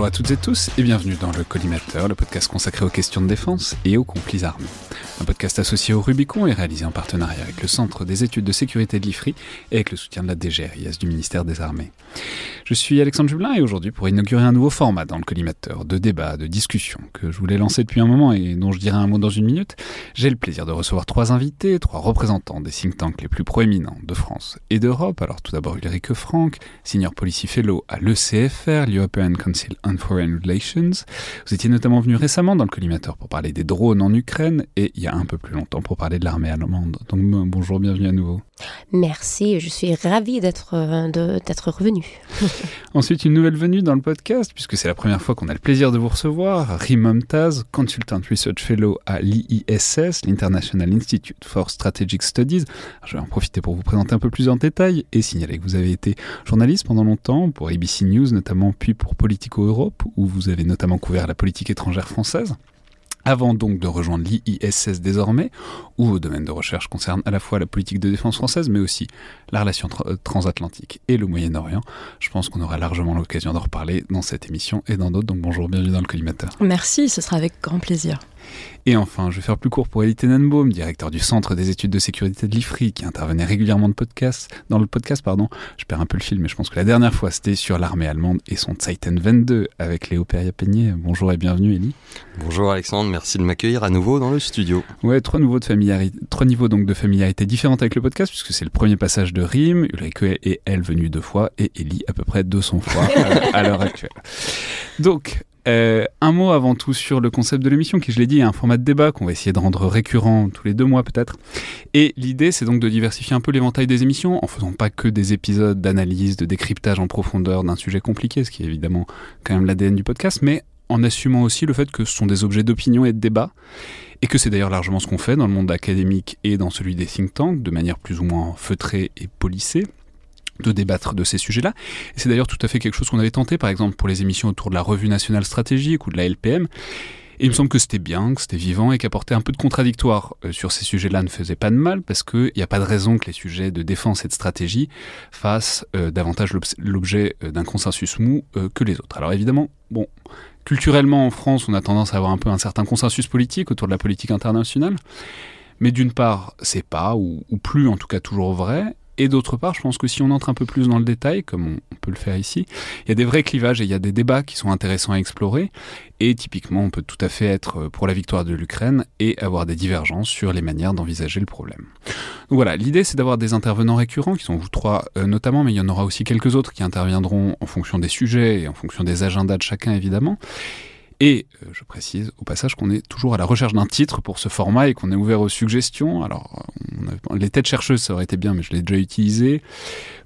Bonjour à toutes et tous et bienvenue dans le Collimateur, le podcast consacré aux questions de défense et aux conflits armés. Un podcast associé au Rubicon et réalisé en partenariat avec le Centre des études de sécurité de l'IFRI et avec le soutien de la DGRIS du ministère des Armées. Je suis Alexandre Jublin et aujourd'hui pour inaugurer un nouveau format dans le collimateur de débat, de discussion que je voulais lancer depuis un moment et dont je dirai un mot dans une minute, j'ai le plaisir de recevoir trois invités, trois représentants des think tanks les plus proéminents de France et d'Europe. Alors tout d'abord Ulrike Frank, senior policy fellow à l'ECFR, l'European Council on Foreign Relations. Vous étiez notamment venu récemment dans le collimateur pour parler des drones en Ukraine et il y a un peu plus longtemps pour parler de l'armée allemande. Donc bonjour, bienvenue à nouveau. Merci, je suis ravie d'être d'être revenu. Ensuite, une nouvelle venue dans le podcast, puisque c'est la première fois qu'on a le plaisir de vous recevoir, Rim Mumtaz, Consultant Research Fellow à l'IISS, l'International Institute for Strategic Studies. je vais en profiter pour vous présenter un peu plus en détail et signaler que vous avez été journaliste pendant longtemps pour ABC News notamment, puis pour Politico Europe, où vous avez notamment couvert la politique étrangère française avant donc de rejoindre l'IISS désormais, où vos domaines de recherche concernent à la fois la politique de défense française, mais aussi la relation euh, transatlantique et le Moyen-Orient. Je pense qu'on aura largement l'occasion d'en reparler dans cette émission et dans d'autres, donc bonjour, bienvenue dans le collimateur. Merci, ce sera avec grand plaisir. Et enfin, je vais faire plus court pour Elie Tenenbaum, directeur du Centre des études de sécurité de l'IFRI, qui intervenait régulièrement de podcast, dans le podcast. pardon. Je perds un peu le fil, mais je pense que la dernière fois, c'était sur l'armée allemande et son Zeiten 22 avec Léo Peria-Peigné. Bonjour et bienvenue, Elie. Bonjour Alexandre, merci de m'accueillir à nouveau dans le studio. Ouais, trois, nouveaux de familiarité, trois niveaux donc de familiarité différentes avec le podcast, puisque c'est le premier passage de Rime, Ulrike et elle venue deux fois, et Elie à peu près 200 fois à l'heure actuelle. Donc, euh, un mot avant tout sur le concept de l'émission, qui je l'ai dit est un format de débat qu'on va essayer de rendre récurrent tous les deux mois peut-être. Et l'idée c'est donc de diversifier un peu l'éventail des émissions en faisant pas que des épisodes d'analyse, de décryptage en profondeur d'un sujet compliqué, ce qui est évidemment quand même l'ADN du podcast, mais en assumant aussi le fait que ce sont des objets d'opinion et de débat, et que c'est d'ailleurs largement ce qu'on fait dans le monde académique et dans celui des think tanks, de manière plus ou moins feutrée et polissée de débattre de ces sujets-là. Et c'est d'ailleurs tout à fait quelque chose qu'on avait tenté, par exemple, pour les émissions autour de la Revue nationale stratégique ou de la LPM. Il me semble que c'était bien, que c'était vivant et qu'apporter un peu de contradictoire euh, sur ces sujets-là ne faisait pas de mal parce qu'il n'y a pas de raison que les sujets de défense et de stratégie fassent euh, davantage l'objet euh, d'un consensus mou que les autres. Alors évidemment, bon, culturellement en France, on a tendance à avoir un peu un certain consensus politique autour de la politique internationale. Mais d'une part, c'est pas, ou, plus en tout cas toujours vrai, et d'autre part, je pense que si on entre un peu plus dans le détail, comme on, peut le faire ici, il y a des vrais clivages et il y a des débats qui sont intéressants à explorer. Et typiquement, on peut tout à fait être pour la victoire de l'Ukraine et avoir des divergences sur les manières d'envisager le problème. Donc voilà, l'idée c'est d'avoir des intervenants récurrents, qui sont vous trois euh, notamment, mais il y en aura aussi quelques autres qui interviendront en fonction des sujets et en fonction des agendas de chacun évidemment. Et euh, je précise au passage qu'on est toujours à la recherche d'un titre pour ce format et qu'on est ouvert aux suggestions. Alors, les têtes chercheuses, ça aurait été bien, mais je l'ai déjà utilisé.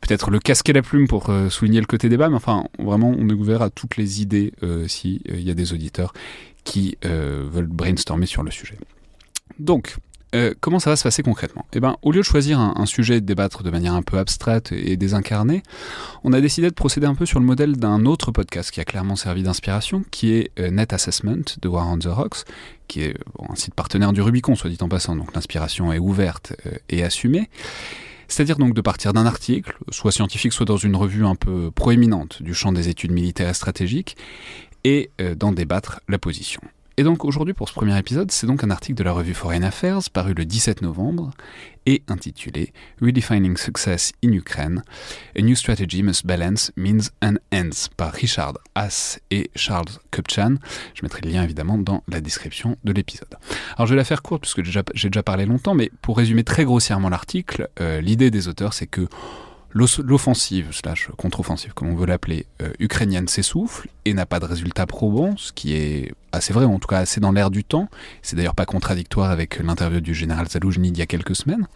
Peut-être le casque et la plume pour euh, souligner le côté débat, mais enfin, vraiment, on est ouvert à toutes les idées euh, s'il y a des auditeurs qui veulent brainstormer sur le sujet. Donc, euh, comment ça va se passer concrètement? Eh ben, au lieu de choisir un, sujet et de débattre de manière un peu abstraite et désincarnée, on a décidé de procéder un peu sur le modèle d'un autre podcast qui a clairement servi d'inspiration, qui est euh, Net Assessment de War on the Rocks, qui est un site partenaire du Rubicon, soit dit en passant, donc l'inspiration est ouverte euh, et assumée. C'est-à-dire donc de partir d'un article, soit scientifique, soit dans une revue un peu proéminente du champ des études militaires et stratégiques, et d'en débattre la position. Et donc aujourd'hui pour ce premier épisode, c'est donc un article de la revue Foreign Affairs paru le 17 novembre et intitulé Redefining Success in Ukraine, A New Strategy Must Balance Means and Ends par Richard Haas et Charles Kupchan. Je mettrai le lien évidemment dans la description de l'épisode. Alors je vais la faire courte puisque j'ai déjà parlé longtemps, mais pour résumer très grossièrement l'article, euh, l'idée des auteurs c'est que L'offensive, slash contre-offensive, comme on veut l'appeler, euh, ukrainienne s'essouffle et n'a pas de résultat probant, ce qui est assez vrai, en tout cas assez dans l'air du temps. C'est d'ailleurs pas contradictoire avec l'interview du général Zaloujny il y a quelques semaines.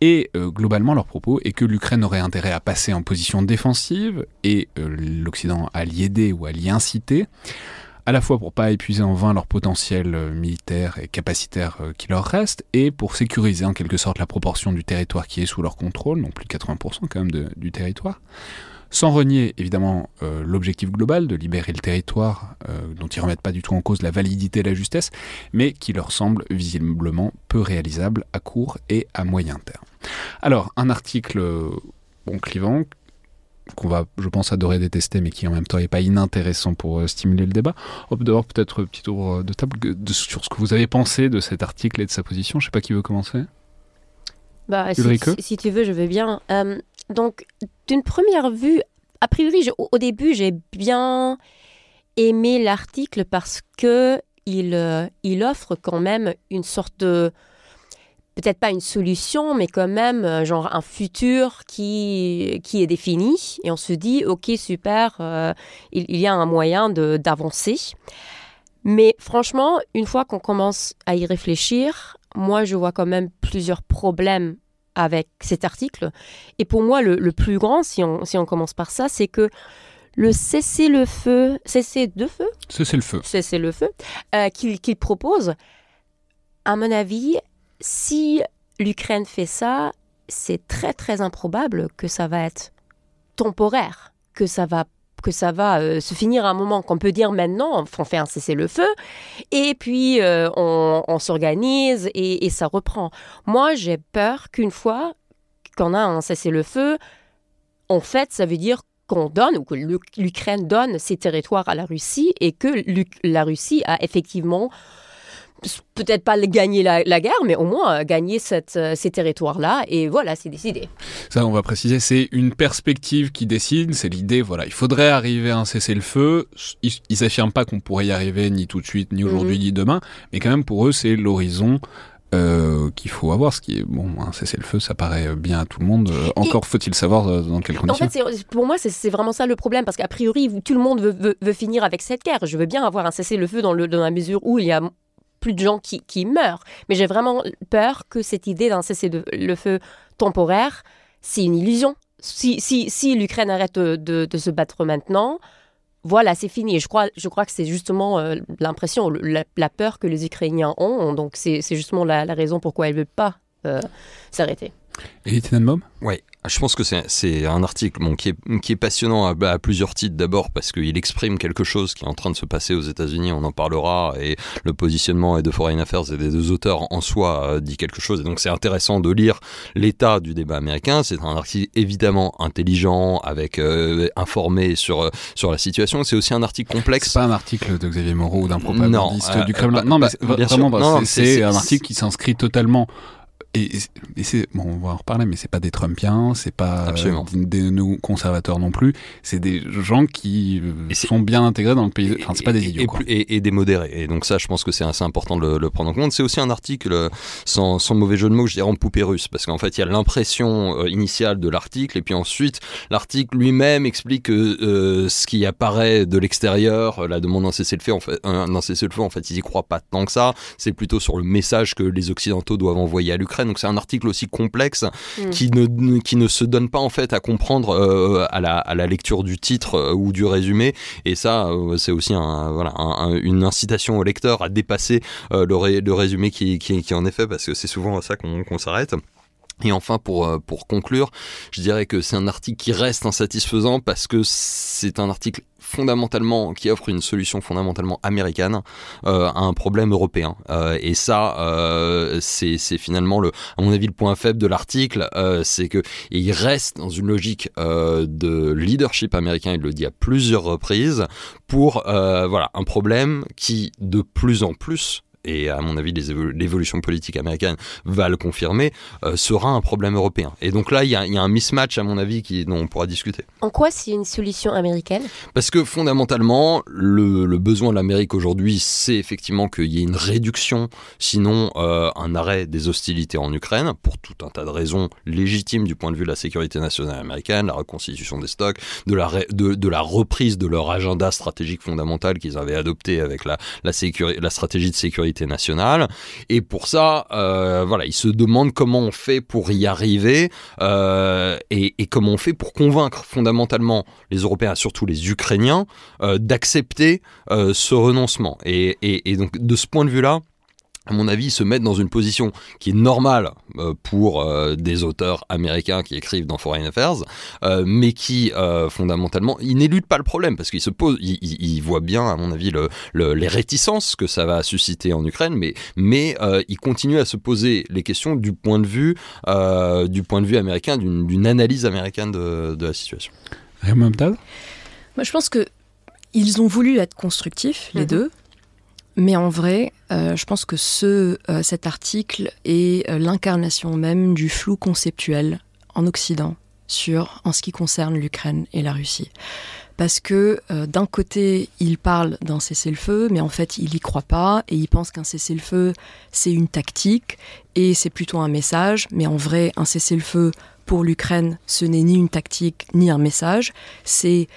Et euh, globalement, leur propos est que l'Ukraine aurait intérêt à passer en position défensive et euh, l'Occident à l'y aider ou à l'y inciter à la fois pour pas épuiser en vain leur potentiel euh, militaire et capacitaire euh, qui leur reste, et pour sécuriser en quelque sorte la proportion du territoire qui est sous leur contrôle, donc plus de 80% quand même du territoire, sans renier évidemment euh, l'objectif global de libérer le territoire, dont ils remettent pas du tout en cause la validité et la justesse, mais qui leur semble visiblement peu réalisable à court et à moyen terme. Alors, un article bon, clivant qu'on va, je pense, adorer détester, mais qui en même temps n'est pas inintéressant pour euh, stimuler le débat. D'abord, peut-être petit tour euh, de table sur ce que vous avez pensé de cet article et de sa position. Je ne sais pas qui veut commencer. Bah, si, tu veux, je veux bien. Euh, donc, d'une première vue, a priori, au, début, j'ai bien aimé l'article parce que il, il offre quand même une sorte de peut-être pas une solution, mais quand même euh, genre un futur qui, qui est défini. Et on se dit, ok, super, euh, il, y a un moyen d'avancer. Mais franchement, une fois qu'on commence à y réfléchir, moi, je vois quand même plusieurs problèmes avec cet article. Et pour moi, le, plus grand, si on, si on commence par ça, c'est que le cessez-le-feu, cessez-de-feu Cessez-le-feu. Cessez-le-feu, euh, qu'il propose, à mon avis, si l'Ukraine fait ça, c'est très très improbable que ça va être temporaire, que ça va que ça va euh, se finir à un moment qu'on peut dire maintenant, on fait un cessez-le-feu, et puis euh, on, s'organise et, ça reprend. Moi, j'ai peur qu'une fois qu'on a un cessez-le-feu, en fait, ça veut dire qu'on donne ou que l'Ukraine donne ses territoires à la Russie et que la Russie a effectivement peut-être pas gagner la, guerre, mais au moins euh, gagner cette, euh, ces territoires-là. Et voilà, c'est décidé. Ça, on va préciser, c'est une perspective qui décide. C'est l'idée, voilà, il faudrait arriver à un cessez-le-feu. Ils, n'affirment pas qu'on pourrait y arriver ni tout de suite, ni aujourd'hui, mhm. ni demain. Mais quand même, pour eux, c'est l'horizon. Euh, qu'il faut avoir, ce qui est bon, un cessez-le-feu, ça paraît bien à tout le monde. encore faut-il savoir dans quelles conditions. En fait, pour moi, c'est vraiment ça le problème, parce qu'a priori, tout le monde veut, veut, finir avec cette guerre. Je veux bien avoir un cessez-le-feu dans, dans la mesure où il y a plus de gens qui, qui meurent. Mais j'ai vraiment peur que cette idée d'un cessez-le-feu temporaire, c'est une illusion. Si, si, si l'Ukraine arrête de, se battre maintenant, voilà, c'est fini. Je crois, je crois que c'est justement euh, l'impression, la, peur que les Ukrainiens ont. Donc c'est justement la, la, raison pourquoi ils ne veulent pas euh, s'arrêter. Et Tenenbaum Oui, je pense que c'est un article bon, qui, est, qui est passionnant à, plusieurs titres. D'abord parce qu'il exprime quelque chose qui est en train de se passer aux États-Unis, on en parlera, et le positionnement de Foreign Affairs et des deux auteurs en soi euh, dit quelque chose. Et donc c'est intéressant de lire l'état du débat américain. C'est un article évidemment intelligent, avec euh, informé sur, euh, sur la situation. C'est aussi un article complexe. C'est pas un article de Xavier Moreau ou d'un propagandiste du Kremlin. non, mais vraiment, c'est un article qui s'inscrit totalement et, c'est bon, on va en reparler, mais c'est pas des Trumpiens, c'est pas des, nous conservateurs non plus. C'est des gens qui euh, sont bien intégrés dans le pays. Enfin, c'est pas des idiots. Et, des modérés. Et donc ça, je pense que c'est assez important de le, prendre en compte. C'est aussi un article euh, sans, sans, mauvais jeu de mots, je dirais en poupée russe, parce qu'en fait, il y a l'impression euh, initiale de l'article, et puis ensuite, l'article lui-même explique que ce qui apparaît de l'extérieur, la demande d'un cessez-le-feu, en fait, d'un cessez-le-feu, en fait, ils y croient pas tant que ça. C'est plutôt sur le message que les Occidentaux doivent envoyer à l'Ukraine. Donc c'est un article aussi complexe mm. qui, ne, qui ne se donne pas en fait à comprendre euh, à, la, à, la, lecture du titre euh, ou du résumé. Et ça, euh, c'est aussi un, voilà, une incitation au lecteur à dépasser le, le, résumé qui, qui, qui, en est fait parce que c'est souvent à ça qu'on s'arrête. Et enfin, pour, euh, pour conclure, je dirais que c'est un article qui reste insatisfaisant parce que c'est un article fondamentalement qui offre une solution fondamentalement américaine euh, à un problème européen. Euh, et ça euh, c'est finalement le à mon avis le point faible de l'article c'est que il reste dans une logique de leadership américain il le dit à plusieurs reprises pour voilà un problème qui de plus en plus et à mon avis l'évolution politique américaine va le confirmer, euh, sera un problème européen. Et donc là, il y, a, un mismatch à mon avis qui, dont on pourra discuter. En quoi c'est une solution américaine? Parce que fondamentalement, le, besoin de l'Amérique aujourd'hui, c'est effectivement qu'il y ait une réduction, sinon euh, un arrêt des hostilités en Ukraine, pour tout un tas de raisons légitimes du point de vue de la sécurité nationale américaine, la reconstitution des stocks, de la, de, de la reprise de leur agenda stratégique fondamental qu'ils avaient adopté avec la, la, la stratégie de sécurité nationale. Et pour ça, euh, voilà, ils se demandent comment on fait pour y arriver euh, et, comment on fait pour convaincre fondamentalement les Européens, surtout les Ukrainiens, euh, d'accepter ce renoncement. et donc de ce point de vue-là, à mon avis, se mettent dans une position qui est normale euh, pour euh, des auteurs américains qui écrivent dans Foreign Affairs, euh, mais qui fondamentalement, ils n'éludent pas le problème parce qu'ils se posent, ils, voient bien, à mon avis, le, les réticences que ça va susciter en Ukraine, mais mais ils continuent à se poser les questions du point de vue du point de vue américain, d'une analyse américaine de, de la situation. Moi, je pense que ils ont voulu être constructifs, les mhm. deux. Mais en vrai, euh, je pense que ce, euh, cet article est euh, l'incarnation même du flou conceptuel en Occident sur en ce qui concerne l'Ukraine et la Russie. Parce que d'un côté, il parle d'un cessez-le-feu, mais en fait, il n'y croit pas et il pense qu'un cessez-le-feu, c'est une tactique et c'est plutôt un message. Mais en vrai, un cessez-le-feu pour l'Ukraine, ce n'est ni une tactique ni un message. C'est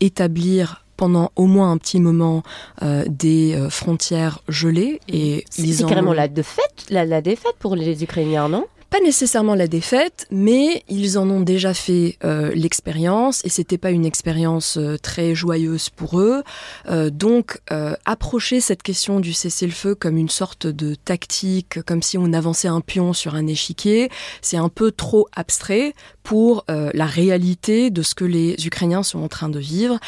établir pendant au moins un petit moment euh, des euh, frontières gelées. Et c'est carrément la défaite, la, la défaite pour les Ukrainiens, non? Pas nécessairement la défaite, mais ils en ont déjà fait euh, l'expérience et c'était pas une expérience euh, très joyeuse pour eux. Euh, donc approcher cette question du cessez-le-feu comme une sorte de tactique, comme si on avançait un pion sur un échiquier, c'est un peu trop abstrait pour la réalité de ce que les Ukrainiens sont en train de vivre.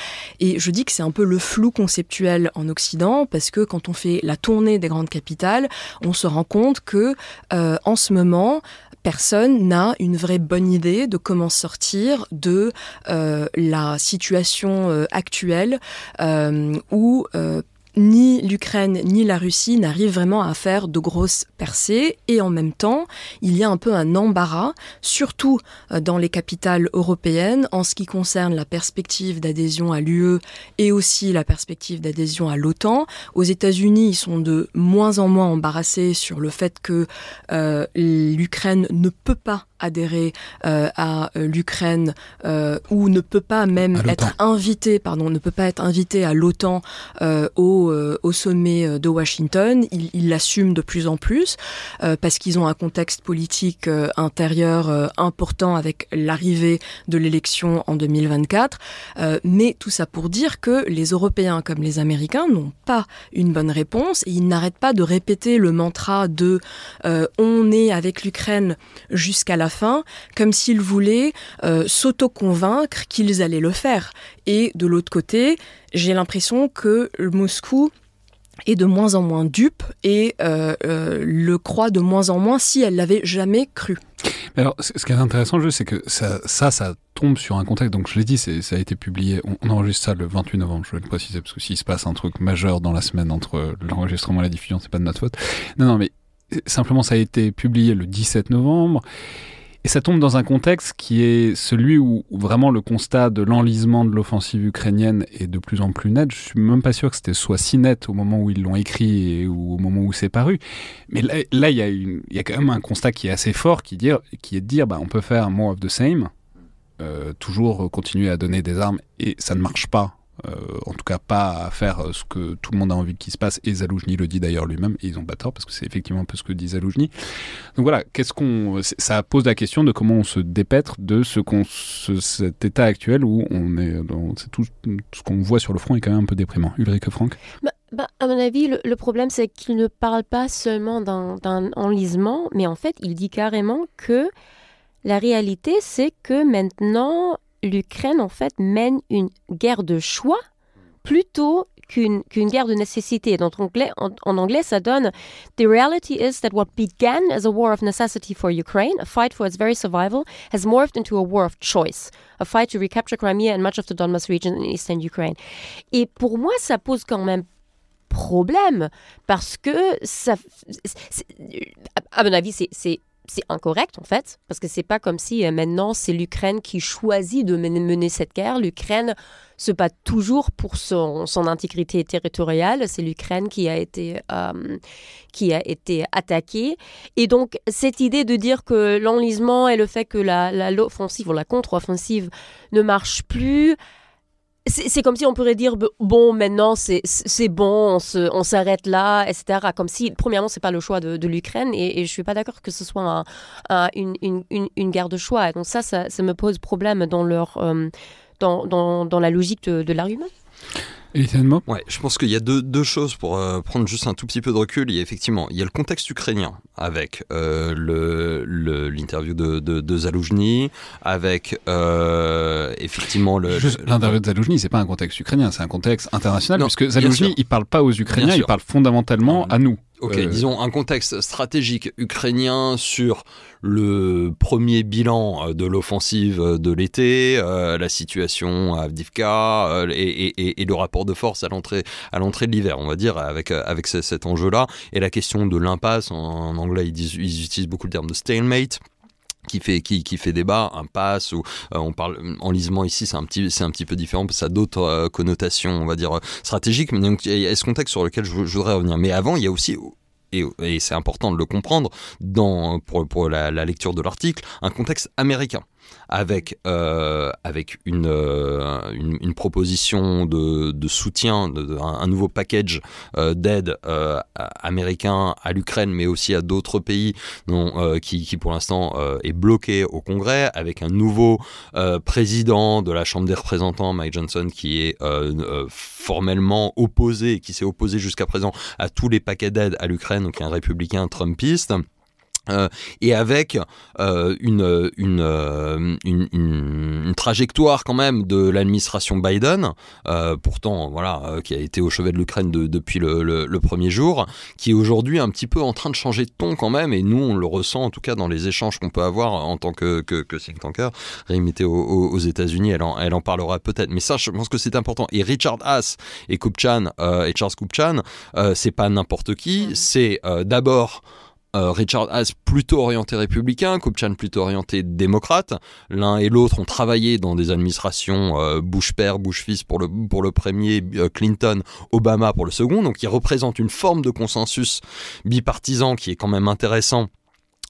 Et je dis que c'est un peu le flou conceptuel en Occident parce que quand on fait la tournée des grandes capitales, on se rend compte que en ce moment personne n'a une vraie bonne idée de comment sortir de euh, la situation euh, actuelle euh, où ni l'Ukraine ni la Russie n'arrivent vraiment à faire de grosses percées et en même temps il y a un peu un embarras, surtout euh, dans les capitales européennes en ce qui concerne la perspective d'adhésion à l'UE et aussi la perspective d'adhésion à l'OTAN. Aux États-Unis ils sont de moins en moins embarrassés sur le fait que euh, l'Ukraine ne peut pas adhérer euh, à euh, l'Ukraine euh, ou ne peut pas même être invité, pardon, ne peut pas être invité à l'OTAN au, au, sommet de Washington. Ils l'assument de plus en plus parce qu'ils ont un contexte politique intérieur important avec l'arrivée de l'élection en 2024. mais tout ça pour dire que les Européens comme les Américains n'ont pas une bonne réponse et ils n'arrêtent pas de répéter le mantra de on est avec l'Ukraine jusqu'à la comme s'ils voulaient euh, s'auto-convaincre qu'ils allaient le faire. Et de l'autre côté, j'ai l'impression que Moscou est de moins en moins dupe et euh, euh, le croit de moins en moins si elle l'avait jamais cru. alors, ce qui est intéressant, c'est que ça, ça, tombe sur un contexte. Donc, je l'ai dit, ça a été publié. On, enregistre ça le 28 novembre. Je vais le préciser parce que s'il se passe un truc majeur dans la semaine entre l'enregistrement et la diffusion, c'est pas de notre faute. Non, non, mais simplement, ça a été publié le 17 novembre. Et ça tombe dans un contexte qui est celui où, vraiment le constat de l'enlisement de l'offensive ukrainienne est de plus en plus net. Je suis même pas sûr que c'était soit si net au moment où ils l'ont écrit et, ou au moment où c'est paru. Mais là, il y, a quand même un constat qui est assez fort qui est de dire bah, on peut faire more of the same, euh, toujours continuer à donner des armes et ça ne marche pas euh, en tout cas pas à faire euh, ce que tout le monde a envie qu'il se passe, et Zaloujny le dit d'ailleurs lui-même, et ils ont pas tort, parce que c'est effectivement un peu ce que dit Zaloujny. Donc voilà, qu'est-ce qu'on, ça pose la question de comment on se dépêtre de ce qu'on, cet état actuel où on est, tout, ce qu'on voit sur le front est quand même un peu déprimant. Ulrike Franck? Bah, bah, À mon avis, le, problème, c'est qu'il ne parle pas seulement d'un enlisement, mais en fait, il dit carrément que la réalité, c'est que maintenant, l'Ukraine, en fait, mène une guerre de choix plutôt qu'une guerre de nécessité. En anglais, ça donne The reality is that what began as a war of necessity for Ukraine, a fight for its very survival, has morphed into a war of choice, a fight to recapture Crimea and much of the Donbas region in eastern Ukraine. Et pour moi, ça pose quand même problème parce que à mon avis, c'est c'est incorrect en fait, parce que c'est pas comme si euh, maintenant c'est l'Ukraine qui choisit de mener, cette guerre. L'Ukraine se bat toujours pour son, son intégrité territoriale. C'est l'Ukraine qui a été euh, qui a été attaquée. Et donc cette idée de dire que l'enlisement et le fait que la l'offensive ou la contre-offensive ne marche plus c'est comme si on pourrait dire bon maintenant c'est bon on s'arrête là etc comme si premièrement c'est pas le choix de, l'Ukraine et, et, je suis pas d'accord que ce soit une, une, une, guerre de choix. Donc ça, ça, me pose problème dans leur euh, dans, dans, dans, la logique de l'argument Ouais, je pense qu'il y a deux, deux choses pour euh, prendre juste un tout petit peu de recul. Il y a effectivement, il y a le contexte ukrainien avec euh, le l'interview de, de, de Zaloujny, avec euh, effectivement le. L'interview de Zaloujny, c'est pas un contexte ukrainien, c'est un contexte international, puisque Zaloujny, il parle pas aux Ukrainiens, il parle fondamentalement à nous. Ok, euh, disons un contexte stratégique ukrainien sur le premier bilan euh, de l'offensive de l'été, euh, la situation à Avdivka et, le rapport de force à l'entrée à l'entrée de l'hiver, on va dire, avec avec cet enjeu-là et la question de l'impasse. En, anglais, ils, ils utilisent beaucoup le terme de stalemate qui fait débat, impasse ou on parle enlisement ici c'est un petit un peu différent parce que ça a d'autres connotations on va dire stratégiques. Mais donc il y a ce contexte sur lequel je, voudrais revenir. Mais avant il y a aussi et, c'est important de le comprendre dans, pour la, lecture de l'article, un contexte américain avec, euh, avec une, euh, une, proposition de, soutien, un, nouveau package euh, d'aide américain à l'Ukraine, mais aussi à d'autres pays qui, qui, pour l'instant est bloqué au Congrès, avec un nouveau président de la Chambre des représentants, Mike Johnson, qui est formellement opposé, qui s'est opposé jusqu'à présent à tous les paquets d'aide à l'Ukraine, donc un républicain trumpiste. Euh, et avec euh, une, une, euh, une, une, trajectoire quand même de l'administration Biden, euh, pourtant voilà, euh, qui a été au chevet de l'Ukraine depuis le, le, le, premier jour, qui est aujourd'hui un petit peu en train de changer de ton quand même, et nous on le ressent en tout cas dans les échanges qu'on peut avoir en tant que, que, que think tanker. Rémi était aux, aux États-Unis, elle en, elle en parlera peut-être, mais ça je pense que c'est important. Et Richard Haas et Kupchan et Charles Kupchan, c'est pas n'importe qui, mmh. c'est d'abord euh, Richard Haas plutôt orienté républicain, Kupchan plutôt orienté démocrate. L'un et l'autre ont travaillé dans des administrations euh, Bush père, Bush fils pour le, pour le premier, euh, Clinton, Obama pour le second. Donc ils représentent une forme de consensus bipartisan qui est quand même intéressant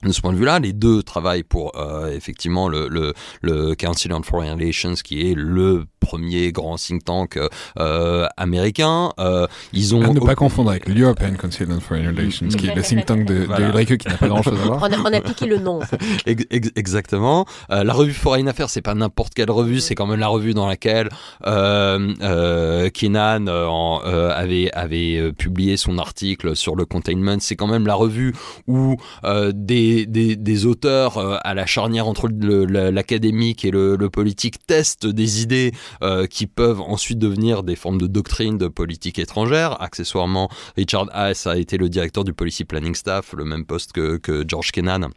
de ce point de vue-là, les deux travaillent pour euh, effectivement le, le, le, Council on Foreign Relations, qui est le premier grand think tank euh, américain. Euh, ils ont à ne pas confondre avec l'European Council on Foreign Relations, qui est le think tank de, voilà. qui n'a pas grand-chose à voir. On a, on a, piqué le nom. exactement. Euh, la revue Foreign Affairs, c'est pas n'importe quelle revue, c'est quand même la revue dans laquelle euh, euh, Kenan avait avait publié son article sur le containment. C'est quand même la revue où des des, auteurs euh, à la charnière entre l'académique et le, politique testent des idées euh, qui peuvent ensuite devenir des formes de doctrine de politique étrangère. Accessoirement, Richard Haas a été le directeur du Policy Planning Staff, le même poste que, George Kennan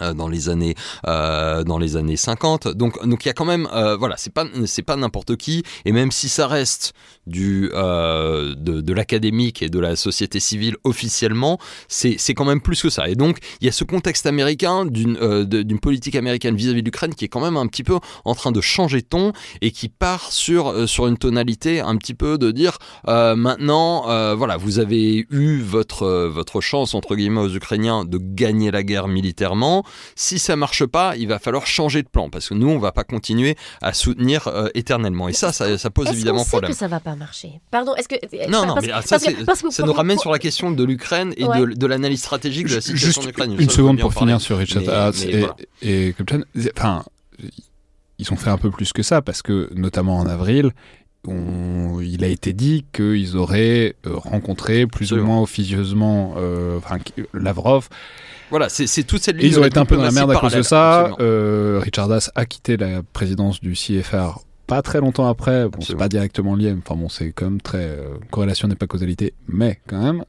euh, dans les années dans les années 50 donc donc il y a quand même voilà c'est pas c'est pas n'importe qui et même si ça reste du euh, de, de l'académique et de la société civile officiellement c'est quand même plus que ça et donc il y a ce contexte américain d'une euh, politique américaine vis-à-vis de l'Ukraine qui est quand même un petit peu en train de changer de ton et qui part sur euh, sur une tonalité un petit peu de dire maintenant voilà vous avez eu votre votre chance entre guillemets aux Ukrainiens de gagner la guerre militairement si ça marche pas, il va falloir changer de plan parce que nous, on va pas continuer à soutenir euh, éternellement. Et ça, ça, pose évidemment problème. Que ça va pas marcher Pardon, est-ce que non, non, mais ça, ça nous ramène sur la question de l'Ukraine et de, l'analyse stratégique de la situation Ukraine. Une, seconde pour finir sur Richard Haas et, Enfin, ils ont fait un peu plus que ça parce que, notamment en avril, il a été dit qu'ils auraient rencontré plus ou moins officieusement Lavrov. Voilà, c'est toute cette ligne. Ils ont été un peu dans la merde à cause de ça. Richard Das a quitté la présidence du CFR pas très longtemps après. Bon, c'est pas directement lié. Enfin bon, c'est quand même très corrélation n'est pas causalité, mais quand même.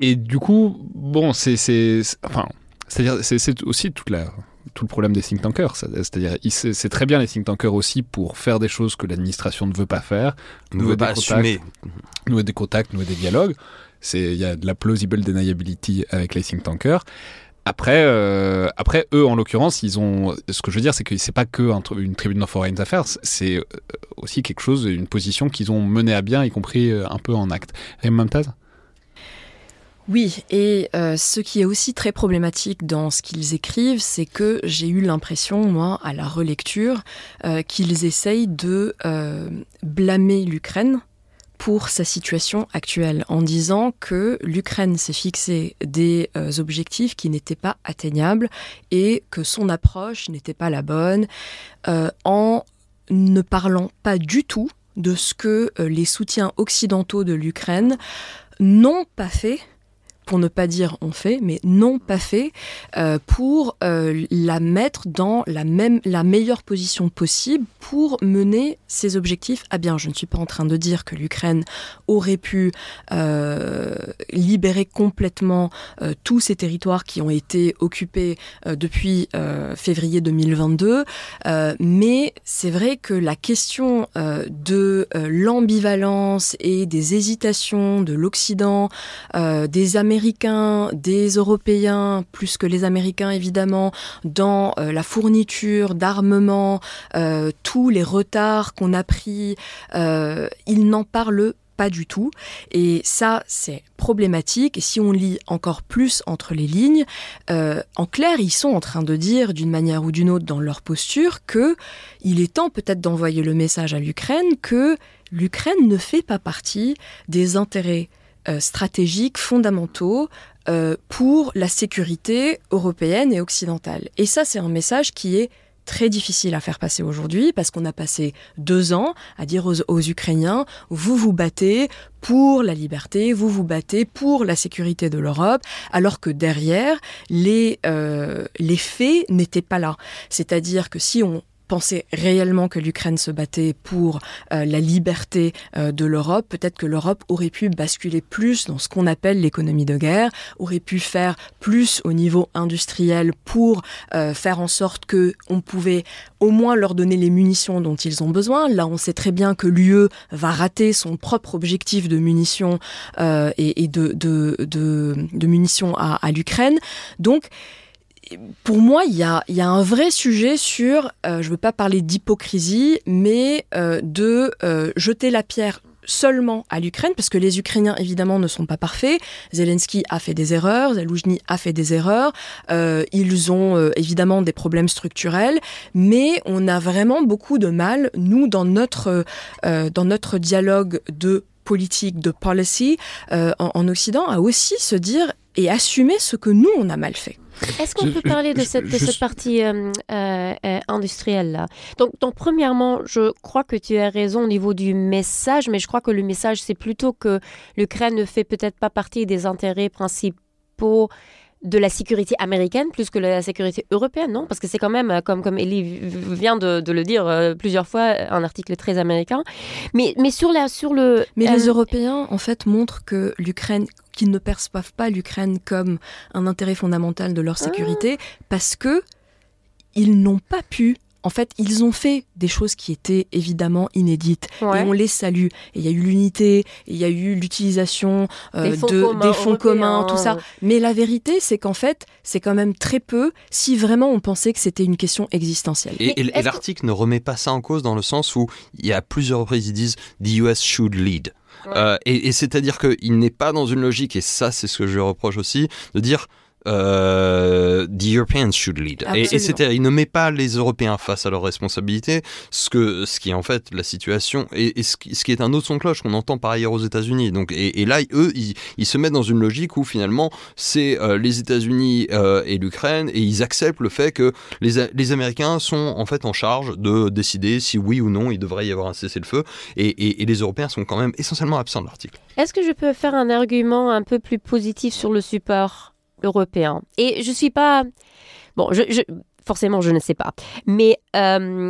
et du coup, bon, c'est enfin c'est-à-dire, c'est aussi toute la, tout le problème des think tankers. C'est-à-dire, c'est très bien les think tankers aussi pour faire des choses que l'administration ne veut pas faire, nouer des, contacts, nouer des contacts, nouer des dialogues. Il y a de la plausible deniability avec les think tankers. Après, euh, après eux, en l'occurrence, ils ont. Ce que je veux dire, c'est que c'est pas que une tribune de foreign affairs, c'est euh, aussi quelque chose, une position qu'ils ont menée à bien, y compris euh, un peu en acte. Mamtaz oui, et ce qui est aussi très problématique dans ce qu'ils écrivent, c'est que j'ai eu l'impression, moi, à la relecture, qu'ils essayent de blâmer l'Ukraine pour sa situation actuelle, en disant que l'Ukraine s'est fixé des objectifs qui n'étaient pas atteignables et que son approche n'était pas la bonne, en ne parlant pas du tout de ce que les soutiens occidentaux de l'Ukraine n'ont pas fait pour ne pas dire on fait, mais non pas fait, euh, pour euh, la mettre dans la, même, la meilleure position possible pour mener ses objectifs à bien. Je ne suis pas en train de dire que l'Ukraine aurait pu euh, libérer complètement tous ces territoires qui ont été occupés depuis février 2022, mais c'est vrai que la question de l'ambivalence et des hésitations de l'Occident, des Américains, Américains, des Européens, plus que les Américains évidemment, dans euh, la fourniture d'armement, euh, tous les retards qu'on a pris, euh, ils n'en parlent pas du tout. Et ça, c'est problématique. Et si on lit encore plus entre les lignes, en clair, ils sont en train de dire, d'une manière ou d'une autre, dans leur posture, que il est temps peut-être d'envoyer le message à l'Ukraine que l'Ukraine ne fait pas partie des intérêts euh, stratégiques fondamentaux euh, pour la sécurité européenne et occidentale. Et ça, c'est un message qui est très difficile à faire passer aujourd'hui parce qu'on a passé deux ans à dire aux, Ukrainiens, vous vous battez pour la liberté, vous vous battez pour la sécurité de l'Europe, alors que derrière, les, euh, les faits n'étaient pas là. C'est-à-dire que si on pensait réellement que l'Ukraine se battait pour euh, la liberté euh, de l'Europe, peut-être que l'Europe aurait pu basculer plus dans ce qu'on appelle l'économie de guerre, aurait pu faire plus au niveau industriel pour euh, faire en sorte que on pouvait au moins leur donner les munitions dont ils ont besoin. Là, on sait très bien que l'UE va rater son propre objectif de munitions et, de, de, munitions à, à l'Ukraine. Donc, pour moi, il y a, un vrai sujet sur, euh, je ne veux pas parler d'hypocrisie, mais euh, de euh, jeter la pierre seulement à l'Ukraine, parce que les Ukrainiens, évidemment, ne sont pas parfaits. Zelensky a fait des erreurs, Zaloujny a fait des erreurs. ils ont évidemment des problèmes structurels, mais on a vraiment beaucoup de mal, nous, dans notre, dans notre dialogue de politique, de policy en, en Occident, à aussi se dire et assumer ce que nous, on a mal fait. Est-ce qu'on peut parler de cette, de cette partie euh, euh, euh, industrielle-là? Donc, donc, premièrement, je crois que tu as raison au niveau du message, mais je crois que le message, c'est plutôt que l'Ukraine ne fait peut-être pas partie des intérêts principaux de la sécurité américaine plus que la sécurité européenne, non? Parce que c'est quand même, comme, comme Elie vient de, de le dire plusieurs fois, un article très américain. Mais, mais sur, la, sur le... Mais les Européens, en fait, montrent que l'Ukraine qu'ils ne perçoivent pas l'Ukraine comme un intérêt fondamental de leur sécurité ah. parce que ils n'ont pas pu en fait, ils ont fait des choses qui étaient évidemment inédites. Et on les salue. il y a eu l'unité, il y a eu l'utilisation euh, de, des fonds communs, tout ça. Mais la vérité, c'est qu'en fait, c'est quand même très peu si vraiment on pensait que c'était une question existentielle. Et, l'article ne remet pas ça en cause dans le sens où il y a plusieurs reprises, ils disent « the US should lead ». Euh, et, c'est-à-dire qu'il n'est pas dans une logique, et ça c'est ce que je reproche aussi, de dire euh, the Europeans should lead. Et, et c'était, il ne met pas les Européens face à leurs responsabilités, ce que, ce qui est en fait la situation, et, ce, qui, ce, qui, est un autre son de cloche qu'on entend par ailleurs aux États-Unis. Donc, et, là, eux, ils, se mettent dans une logique où finalement, c'est euh, les États-Unis euh, et l'Ukraine, et ils acceptent le fait que les, les Américains sont en fait en charge de décider si oui ou non il devrait y avoir un cessez-le-feu, et, les Européens sont quand même essentiellement absents de l'article. Est-ce que je peux faire un argument un peu plus positif sur le support? Européen. Et je suis pas. Bon, forcément, je ne sais pas. Mais euh,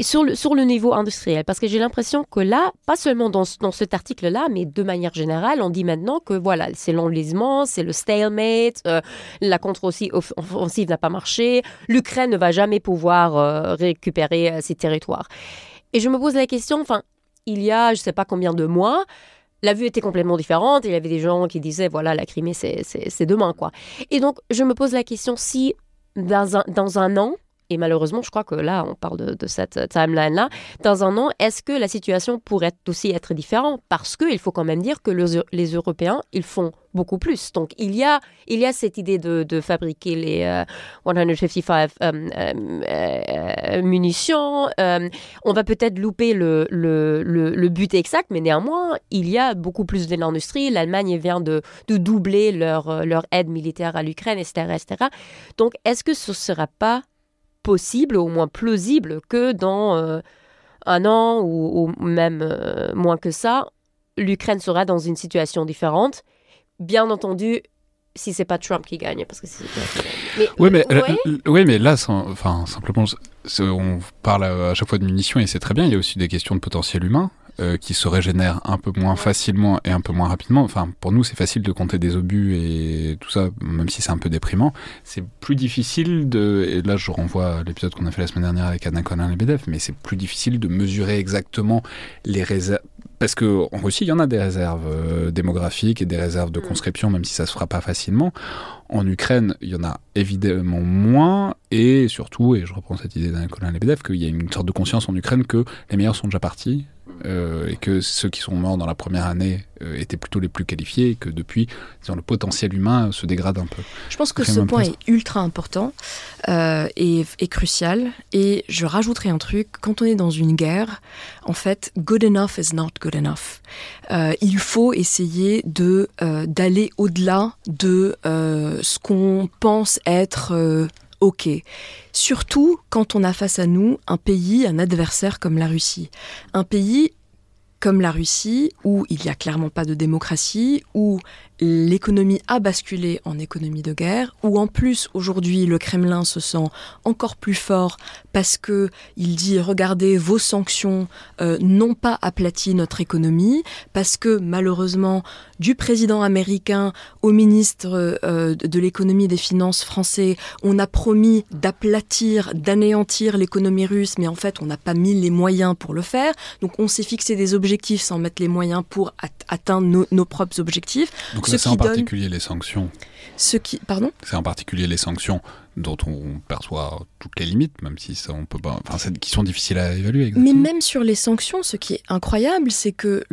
sur, le, sur le niveau industriel, parce que j'ai l'impression que là, pas seulement dans, dans cet article-là, mais de manière générale, on dit maintenant que voilà, c'est l'enlisement, c'est le stalemate, euh, la contre-offensive n'a pas marché, l'Ukraine ne va jamais pouvoir euh, récupérer ses territoires. Et je me pose la question, enfin, il y a je ne sais pas combien de mois, la vue était complètement différente. Il y avait des gens qui disaient, voilà, la Crimée, c'est demain, quoi. Et donc, je me pose la question si, dans un, dans un an, et malheureusement, je crois que là, on parle de, cette timeline-là. Dans un an, est-ce que la situation pourrait aussi être différente? Parce qu'il faut quand même dire que les Européens, ils font beaucoup plus. Donc, il y a, il y a cette idée de, fabriquer les 155 euh, euh, euh, munitions. on va peut-être louper le, but exact, mais néanmoins, il y a beaucoup plus de l'industrie. L'Allemagne vient de, de, doubler leur, leur aide militaire à l'Ukraine, etc., etc. Donc, est-ce que ce ne sera pas possible, au moins plausible, que dans euh, un an ou, même euh, moins que ça, l'Ukraine sera dans une situation différente. Bien entendu, si c'est pas Trump qui gagne, parce que c'est mais, oui, mais, oui, mais là, enfin, simplement, on parle à, chaque fois de munitions et c'est très bien. Il y a aussi des questions de potentiel humain. Euh, qui se régénèrent un peu moins facilement et un peu moins rapidement. Enfin, pour nous, c'est facile de compter des obus et tout ça, même si c'est un peu déprimant. C'est plus difficile de, et là je renvoie à l'épisode qu'on a fait la semaine dernière avec Anna Colin et BDF, mais c'est plus difficile de mesurer exactement les réserves. Parce qu'en Russie, il y en a des réserves euh, démographiques et des réserves de mm. conscription, même si ça se fera pas facilement. En Ukraine, il y en a évidemment moins, et surtout, et je reprends cette idée d'Anna Colin et BDF, qu'il y a une sorte de conscience en Ukraine que les meilleurs sont déjà partis, euh, et que ceux qui sont morts dans la première année euh, étaient plutôt les plus qualifiés et que depuis, disons, le potentiel humain se dégrade un peu. Je pense que ce point est ultra important euh, et, crucial. Et je rajouterai un truc, quand on est dans une guerre, en fait, good enough is not good enough. il faut essayer de d'aller au-delà de ce qu'on pense être ok. Surtout quand on a face à nous un pays, un adversaire comme la Russie. Un pays comme la Russie, où il n'y a clairement pas de démocratie, où l'économie a basculé en économie de guerre, où en plus aujourd'hui le Kremlin se sent encore plus fort parce que il dit regardez vos sanctions euh, n'ont pas aplati notre économie, parce que malheureusement du président américain au ministre euh, de l'économie et des finances français, on a promis d'aplatir, d'anéantir l'économie russe, mais en fait on n'a pas mis les moyens pour le faire, donc on s'est fixé des objectifs sans mettre les moyens pour atteindre nos, propres objectifs c'est en particulier les sanctions. Ce qui, pardon? C'est en particulier les sanctions dont on perçoit toutes les limites, même si ça on peut pas, enfin, qui sont difficiles à évaluer. Mais même sur les sanctions, ce qui est incroyable, c'est que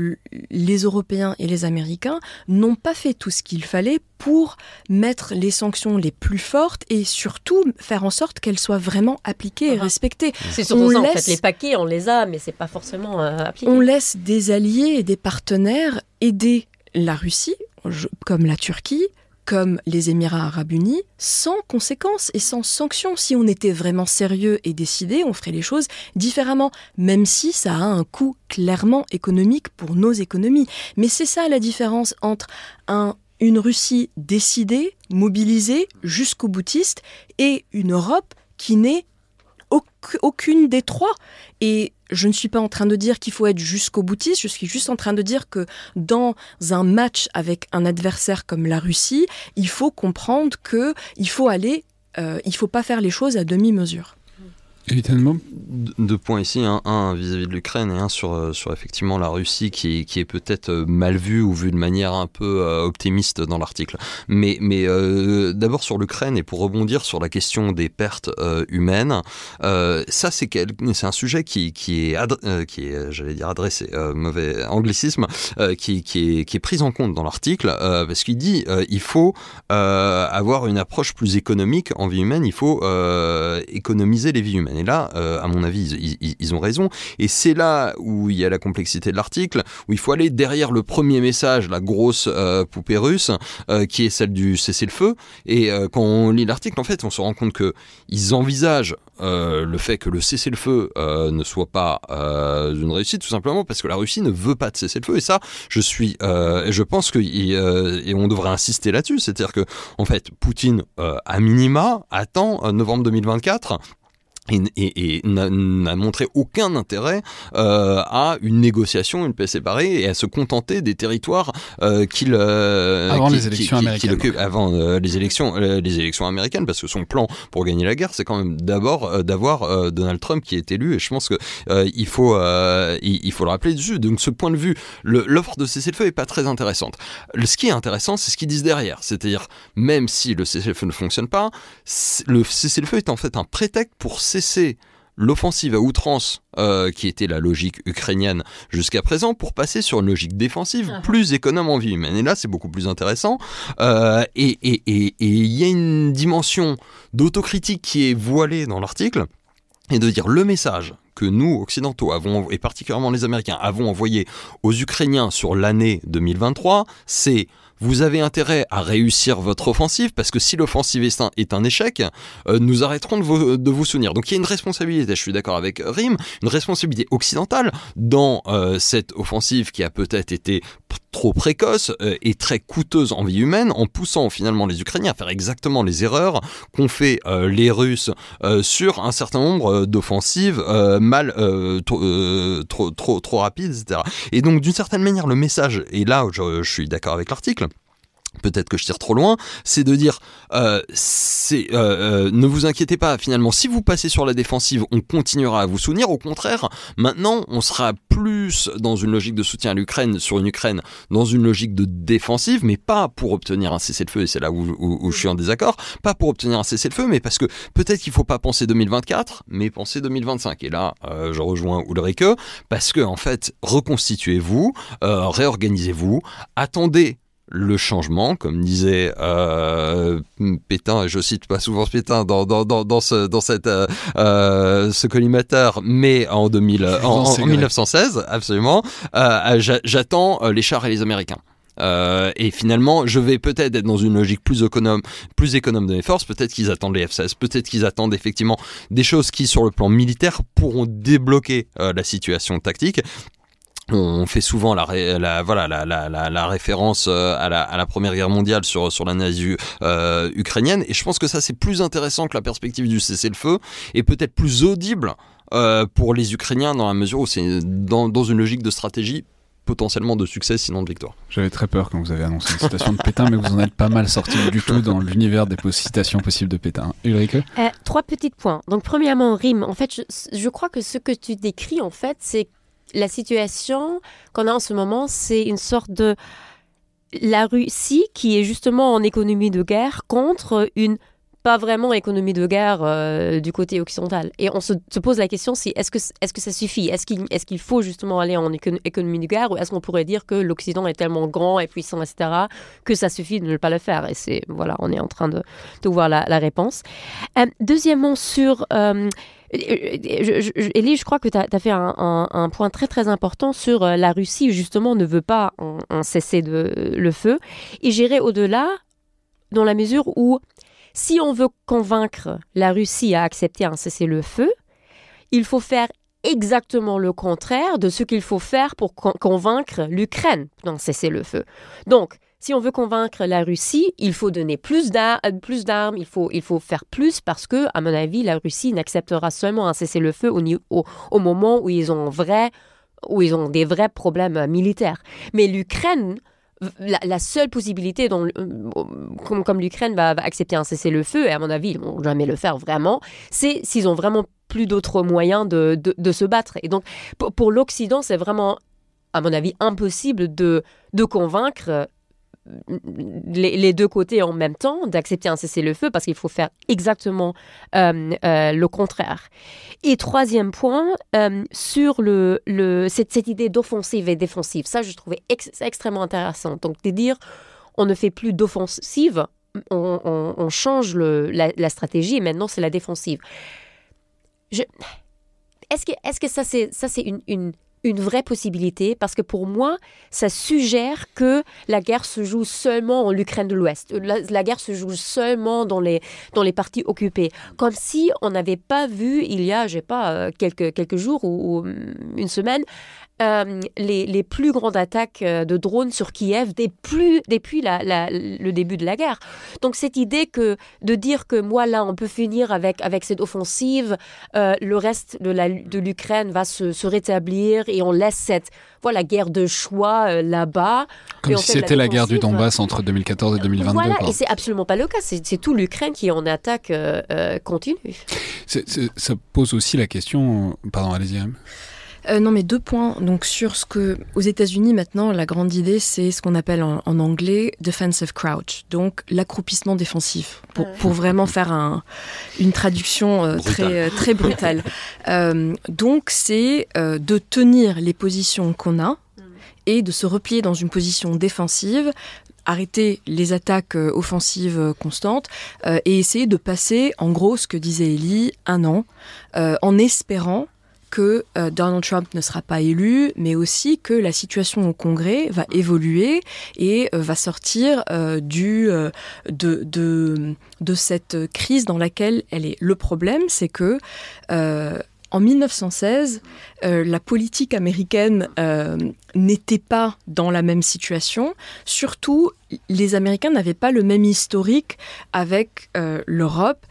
les Européens et les Américains n'ont pas fait tout ce qu'il fallait pour mettre les sanctions les plus fortes et surtout faire en sorte qu'elles soient vraiment appliquées et respectées. C'est surtout ça, en fait. Les paquets, on les a, mais c'est pas forcément euh, appliqué. On laisse des alliés et des partenaires aider la Russie comme la Turquie, comme les Émirats arabes unis, sans conséquences et sans sanctions. Si on était vraiment sérieux et décidé, on ferait les choses différemment, même si ça a un coût clairement économique pour nos économies. Mais c'est ça la différence entre un, une Russie décidée, mobilisée, jusqu'au boutiste, et une Europe qui n'est aucune des trois. Et je ne suis pas en train de dire qu'il faut être jusqu'au boutiste, je suis juste en train de dire que dans un match avec un adversaire comme la Russie, il faut comprendre que il faut aller, euh, il faut pas faire les choses à demi-mesure. Évidemment. Deux points ici, hein. un vis-à-vis de l'Ukraine et un sur, euh, sur effectivement la Russie qui qui est peut-être euh, mal vue ou vue de manière un peu euh, optimiste dans l'article. Mais, mais d'abord sur l'Ukraine et pour rebondir sur la question des pertes humaines, ça c'est un sujet qui, qui est, qui est j'allais dire adressé, mauvais anglicisme, qui, qui, est, qui est pris en compte dans l'article parce qu'il dit il faut avoir une approche plus économique en vie humaine, il faut économiser les vies humaines. Et là, euh, à mon avis, ils, ont raison. Et c'est là où il y a la complexité de l'article, où il faut aller derrière le premier message, la grosse euh, poupée russe, euh, qui est celle du cessez-le-feu. Et quand on lit l'article, en fait, on se rend compte que ils envisagent le fait que le cessez-le-feu ne soit pas une réussite, tout simplement parce que la Russie ne veut pas de cessez-le-feu. Et ça, je suis, je pense que et on devrait insister là-dessus, c'est-à-dire que en fait, Poutine, à minima, attend novembre 2024 et, n'a montré aucun intérêt euh, à une négociation, une paix séparée, et à se contenter des territoires euh, qu'il euh, avant les élections américaines. avant euh, les élections, euh, les élections américaines, parce que son plan pour gagner la guerre, c'est quand même d'abord d'avoir Donald Trump qui est élu, et je pense que il faut il, il, faut le rappeler dessus. Donc, ce point de vue, l'offre de cessez-le-feu est pas très intéressante. Ce qui est intéressant, c'est ce qu'ils disent derrière, c'est-à-dire même si le cessez-le-feu ne fonctionne pas, le cessez-le-feu est en fait un prétexte pour cesser l'offensive à outrance euh, qui était la logique ukrainienne jusqu'à présent pour passer sur une logique défensive ah. plus économe en vie humaine. Et là, c'est beaucoup plus intéressant. Euh, et il y a une dimension d'autocritique qui est voilée dans l'article et de dire le message que nous, occidentaux, avons, et particulièrement les Américains, avons envoyé aux Ukrainiens sur l'année 2023, c'est vous avez intérêt à réussir votre offensive parce que si l'offensive est un, échec, euh, nous arrêterons de vous, de vous soutenir. Donc il y a une responsabilité, je suis d'accord avec Rim, une responsabilité occidentale dans euh, cette offensive qui a peut-être été trop précoce euh, et très coûteuse en vie humaine en poussant finalement les Ukrainiens à faire exactement les erreurs qu'ont fait les Russes sur un certain nombre d'offensives mal trop, trop, trop, rapides, etc. Et donc d'une certaine manière le message, et là je suis d'accord avec l'article, peut-être que je tire trop loin, c'est de dire euh, euh, euh, ne vous inquiétez pas, finalement, si vous passez sur la défensive, on continuera à vous soutenir. Au contraire, maintenant, on sera plus dans une logique de soutien à l'Ukraine, sur une Ukraine, dans une logique de défensive, mais pas pour obtenir un cessez-le-feu, et c'est là où, où, je suis en désaccord, pas pour obtenir un cessez-le-feu, mais parce que peut-être qu'il faut pas penser 2024, mais penser 2025. Et là, euh, je rejoins Ulrike, parce que, en fait, reconstituez-vous, euh, réorganisez-vous, attendez le changement, comme disait euh, Pétain, et je cite pas souvent Pétain dans, dans, dans, dans, ce, dans cette, euh, euh ce collimateur, mais en, 2000, en, 1916, absolument, j'attends les chars et les Américains. Euh, et finalement, je vais peut-être être dans une logique plus économe, plus économe de mes forces. Peut-être qu'ils attendent les F-16. Peut-être qu'ils attendent effectivement des choses qui, sur le plan militaire, pourront débloquer la situation tactique on fait souvent la, la voilà la, la, la, référence euh, à la, à la, Première Guerre mondiale sur, sur la nazie euh, ukrainienne et je pense que ça c'est plus intéressant que la perspective du cessez-le-feu et peut-être plus audible euh, pour les Ukrainiens dans la mesure où c'est dans, dans une logique de stratégie potentiellement de succès, sinon de victoire. J'avais très peur quand vous avez annoncé une citation de Pétain, mais vous en êtes pas mal sorti du tout dans l'univers des citations possibles de Pétain. Ulrike euh, Trois petits points. Donc, premièrement, rime. En fait, je, je, crois que ce que tu décris, en fait, c'est la situation qu'on a en ce moment, c'est une sorte de la Russie qui est justement en économie de guerre contre une pas vraiment économie de guerre euh, du côté occidental. Et on se, pose la question si est-ce que, est que ça suffit? Est-ce qu'il est faut justement aller en économie de guerre? Ou est-ce qu'on pourrait dire que l'Occident est tellement grand et puissant, etc., que ça suffit de ne pas le faire? Et c'est, voilà, on est en train de, de voir la, réponse. Euh, deuxièmement, sur... Euh, Elie, je crois que tu as, fait un, point très très important sur euh, la Russie, justement, ne veut pas en, cesser de, le feu. Et j'irai au-delà dans la mesure où, si on veut convaincre la Russie à accepter un cessez-le-feu, il faut faire exactement le contraire de ce qu'il faut faire pour convaincre l'Ukraine d'en cesser le feu. Donc, si on veut convaincre la Russie, il faut donner plus d'armes, il faut, faire plus parce que, à mon avis, la Russie n'acceptera seulement un cessez-le-feu au, moment où ils ont des vrais problèmes militaires. Mais l'Ukraine, la, seule possibilité dont, comme, l'Ukraine va, accepter un cessez-le-feu, et à mon avis, ils vont jamais le faire vraiment, c'est s'ils ont vraiment plus d'autres moyens de, se battre. Et donc, pour, l'Occident, c'est vraiment, à mon avis, impossible de convaincre les, deux côtés en même temps, d'accepter un cessez-le-feu parce qu'il faut faire exactement euh, euh, le contraire. Et troisième point, euh, sur le, le, cette, cette idée d'offensive et défensive, ça je trouvais extrêmement intéressant. Donc de dire on ne fait plus d'offensive, on, change le, la, stratégie et maintenant c'est la défensive. Est-ce que, est que ça c'est une une vraie possibilité parce que pour moi, ça suggère que la guerre se joue seulement en Ukraine de l'Ouest. La, guerre se joue seulement dans les, dans les parties occupées. Comme si on n'avait pas vu il y a, je sais pas, euh, quelques, quelques jours ou une semaine, euh, les, les, plus grandes attaques euh, de drones sur Kiev des plus, depuis la, le début de la guerre. Donc cette idée que de dire que moi là on peut finir avec, avec cette offensive, euh, le reste de l'Ukraine va se, se, rétablir et on laisse cette voilà guerre de choix là-bas. Comme si c'était la, guerre du Donbass entre 2014 et 2022. Voilà, et c'est absolument pas le cas. C'est tout l'Ukraine qui est en attaque continue. ça pose aussi la question. Pardon, allez-y. Euh, non, mais deux points. Donc sur ce que, aux États-Unis maintenant, la grande idée, c'est ce qu'on appelle en, anglais defensive crouch, donc l'accroupissement défensif, pour, pour, vraiment faire un, une traduction euh, très très brutale. Euh, donc c'est de tenir les positions qu'on a mm. et de se replier dans une position défensive arrêter les attaques offensives constantes et essayer de passer, en gros, ce que disait Ellie, un an, en espérant que euh, Donald Trump ne sera pas élu, mais aussi que la situation au Congrès va évoluer et euh, va sortir euh, du, de, de, de, cette crise dans laquelle elle est. Le problème, c'est que en 1916, la politique américaine n'était pas dans la même situation. Surtout, les Américains n'avaient pas le même historique avec l'Europe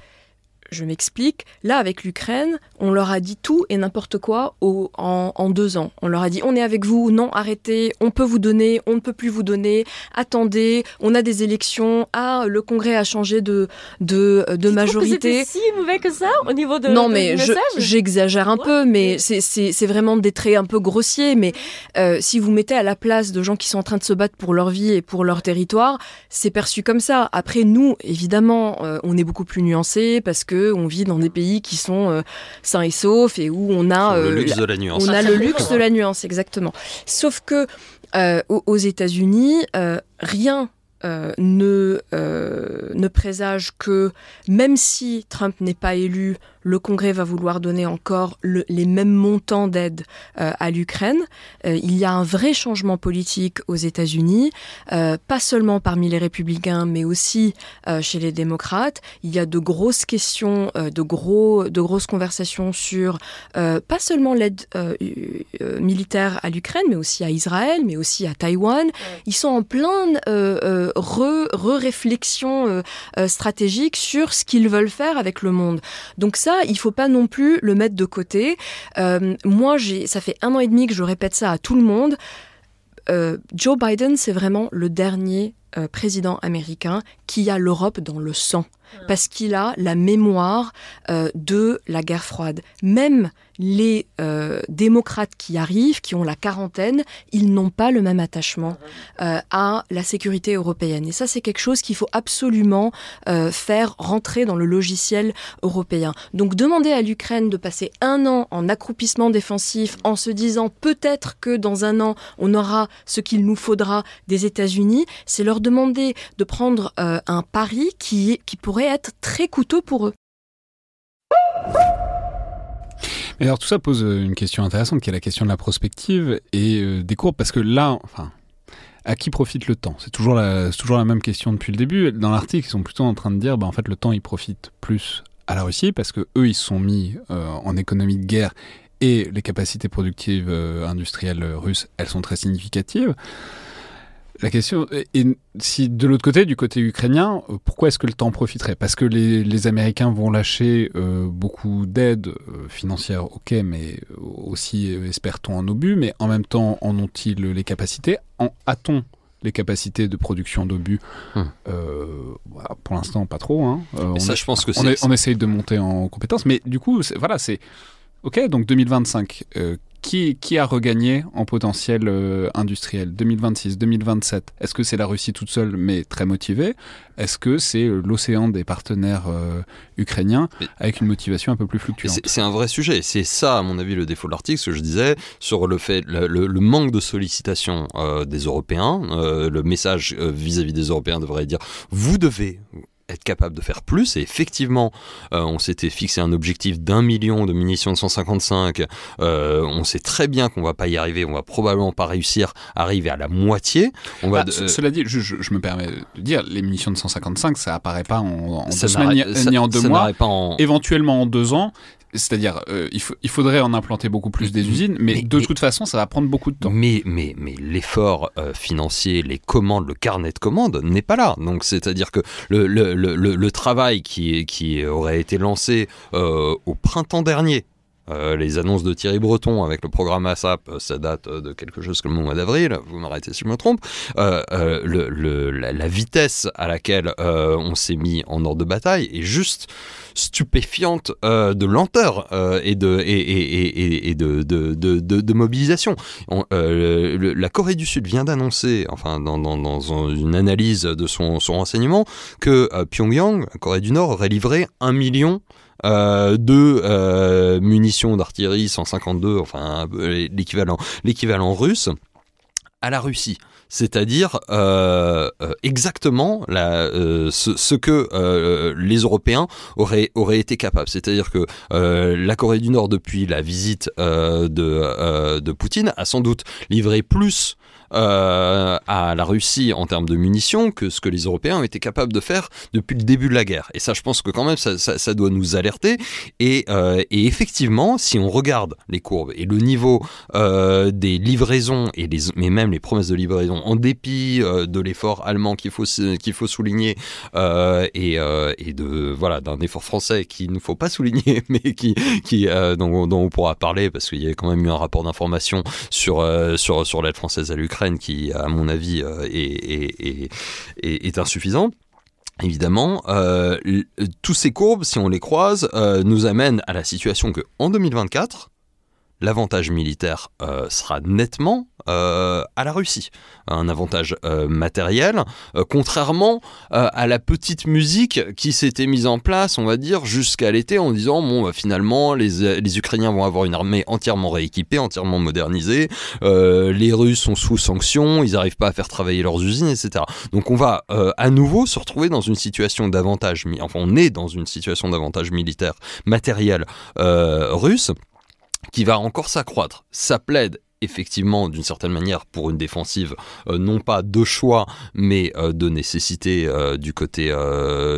je m'explique. Là, avec l'Ukraine, on leur a dit tout et n'importe quoi en, deux ans. On leur a dit on est avec vous, non, arrêtez, on peut vous donner, on ne peut plus vous donner, attendez, on a des élections, ah, le Congrès a changé de, de, de majorité. si mauvais que ça au niveau de Non, mais j'exagère un peu, mais c'est vraiment des traits un peu grossiers. Mais euh, si vous mettez à la place de gens qui sont en train de se battre pour leur vie et pour leur territoire, c'est perçu comme ça. Après, nous, évidemment, euh, on est beaucoup plus nuancés parce que on vit dans des pays qui sont euh, sains et saufs et où on a le euh, luxe de la nuance. On a le luxe de la nuance, exactement. Sauf que euh, aux États-Unis, rien ne, ne présage que même si Trump n'est pas élu, le Congrès va vouloir donner encore les mêmes montants d'aide euh, à l'Ukraine. Euh, il y a un vrai changement politique aux États-Unis, euh, pas seulement parmi les républicains, mais aussi chez les démocrates. Il y a de grosses questions, de, gros, de grosses conversations sur pas seulement l'aide militaire à l'Ukraine, mais aussi à Israël, mais aussi à Taïwan. Ils sont en pleine re-réflexion stratégique sur ce qu'ils veulent faire avec le monde. Donc ça, il faut pas non plus le mettre de côté. Euh, moi, j'ai, ça fait un an et demi que je répète ça à tout le monde. Euh, Joe Biden, c'est vraiment le dernier euh, président américain qui a l'Europe dans le sang, parce qu'il a la mémoire de la guerre froide. Même les euh, démocrates qui arrivent, qui ont la quarantaine, ils n'ont pas le même attachement euh, à la sécurité européenne. Et ça, c'est quelque chose qu'il faut absolument euh, faire rentrer dans le logiciel européen. Donc demander à l'Ukraine de passer un an en accroupissement défensif en se disant peut-être que dans un an, on aura ce qu'il nous faudra des États-Unis, c'est leur demander de prendre un pari qui pourrait être très coûteux pour eux. Alors tout ça pose euh, une question intéressante qui est la question de la prospective et euh, des courbes parce que là, enfin, à qui profite le temps? C'est toujours, la, toujours la même question depuis le début. Dans l'article, ils sont plutôt en train de dire, bah, en fait, le temps, il profite plus à la Russie parce que eux, ils sont mis euh, en économie de guerre et les capacités productives industrielles russes, elles sont très significatives. La question est si de l'autre côté, du côté ukrainien, euh, pourquoi est-ce que le temps profiterait? Parce que les, Américains vont lâcher euh, beaucoup d'aide euh, financière, ok, mais aussi, espère-t-on, en obus, mais en même temps, en ont-ils les capacités? En, A-t-on les capacités de production d'obus? Hum. pour l'instant, pas trop. Hein. on ça, je pense que on, on, essaye de monter en compétences, mais du coup, voilà, c'est ok. Donc 2025, qui, a regagné en potentiel euh, industriel? 2026, 2027 Est-ce que c'est la Russie toute seule mais très motivée? Est-ce que c'est euh, l'océan des partenaires euh, ukrainiens avec une motivation un peu plus fluctuante? C'est un vrai sujet. C'est ça, à mon avis, le défaut de l'article, ce que je disais, sur le fait, le, manque de sollicitation des Européens. le message vis à -vis des Européens devrait dire vous devez être capable de faire plus. Et effectivement, euh, on s'était fixé un objectif d'un million de munitions de 155. Euh, on sait très bien qu'on va pas y arriver. On va probablement pas réussir à arriver à la moitié. On va bah, Cela dit, je, me permets de dire, les munitions de 155, ça apparaît pas en, deux semaines ni en deux mois. Éventuellement en deux ans. C'est-à-dire, euh, il, il, faudrait en implanter beaucoup plus des usines, mais, de toute façon, ça va prendre beaucoup de temps. Mais, mais, mais l'effort euh, financier, les commandes, le carnet de commandes n'est pas là. Donc, c'est-à-dire que le, le, le, le, travail qui, qui aurait été lancé euh, au printemps dernier, les annonces de Thierry Breton avec le programme ASAP, ça date de quelque chose comme le mois d'avril, vous m'arrêtez si je me trompe. la, vitesse à laquelle on s'est mis en ordre de bataille est juste stupéfiante euh, de lenteur euh, et de mobilisation. Euh, la Corée du Sud vient d'annoncer, enfin dans, une analyse de son, son renseignement, que Pyongyang, Corée du Nord, aurait livré un million de munitions d'artillerie 152, enfin l'équivalent l'équivalent russe à la Russie c'est-à-dire euh, euh, exactement euh, ce, que les Européens auraient, auraient été capables. C'est-à-dire que la Corée du Nord, depuis la visite de, de Poutine, a sans doute livré plus euh, à la Russie en termes de munitions que ce que les Européens ont été capables de faire depuis le début de la guerre. Et ça, je pense que quand même, ça, doit nous alerter. Et, euh, et, effectivement, si on regarde les courbes et le niveau euh, des livraisons, et les, mais même les promesses de livraison, en dépit de l'effort allemand qu'il faut, qu'il faut souligner, et, et de voilà d'un effort français qu'il ne faut pas souligner, mais qui, qui dont, dont, on pourra parler, parce qu'il y a quand même eu un rapport d'information sur, sur, sur l'aide française à l'Ukraine qui, à mon avis, euh, est, insuffisant. Évidemment, euh, tous ces courbes, si on les croise, euh, nous amènent à la situation que en 2024, l'avantage militaire sera nettement euh, à la Russie. Un avantage euh, matériel, euh, contrairement à la petite musique qui s'était mise en place, on va dire, jusqu'à l'été en disant, bon, bah, finalement, les, les, Ukrainiens vont avoir une armée entièrement rééquipée, entièrement modernisée, les Russes sont sous sanctions, ils n'arrivent pas à faire travailler leurs usines, etc. Donc on va à nouveau se retrouver dans une situation d'avantage, enfin on est dans une situation d'avantage militaire matériel russe qui va encore s'accroître. Ça plaide effectivement d'une certaine manière pour une défensive euh, non pas de choix mais euh, de nécessité euh, du côté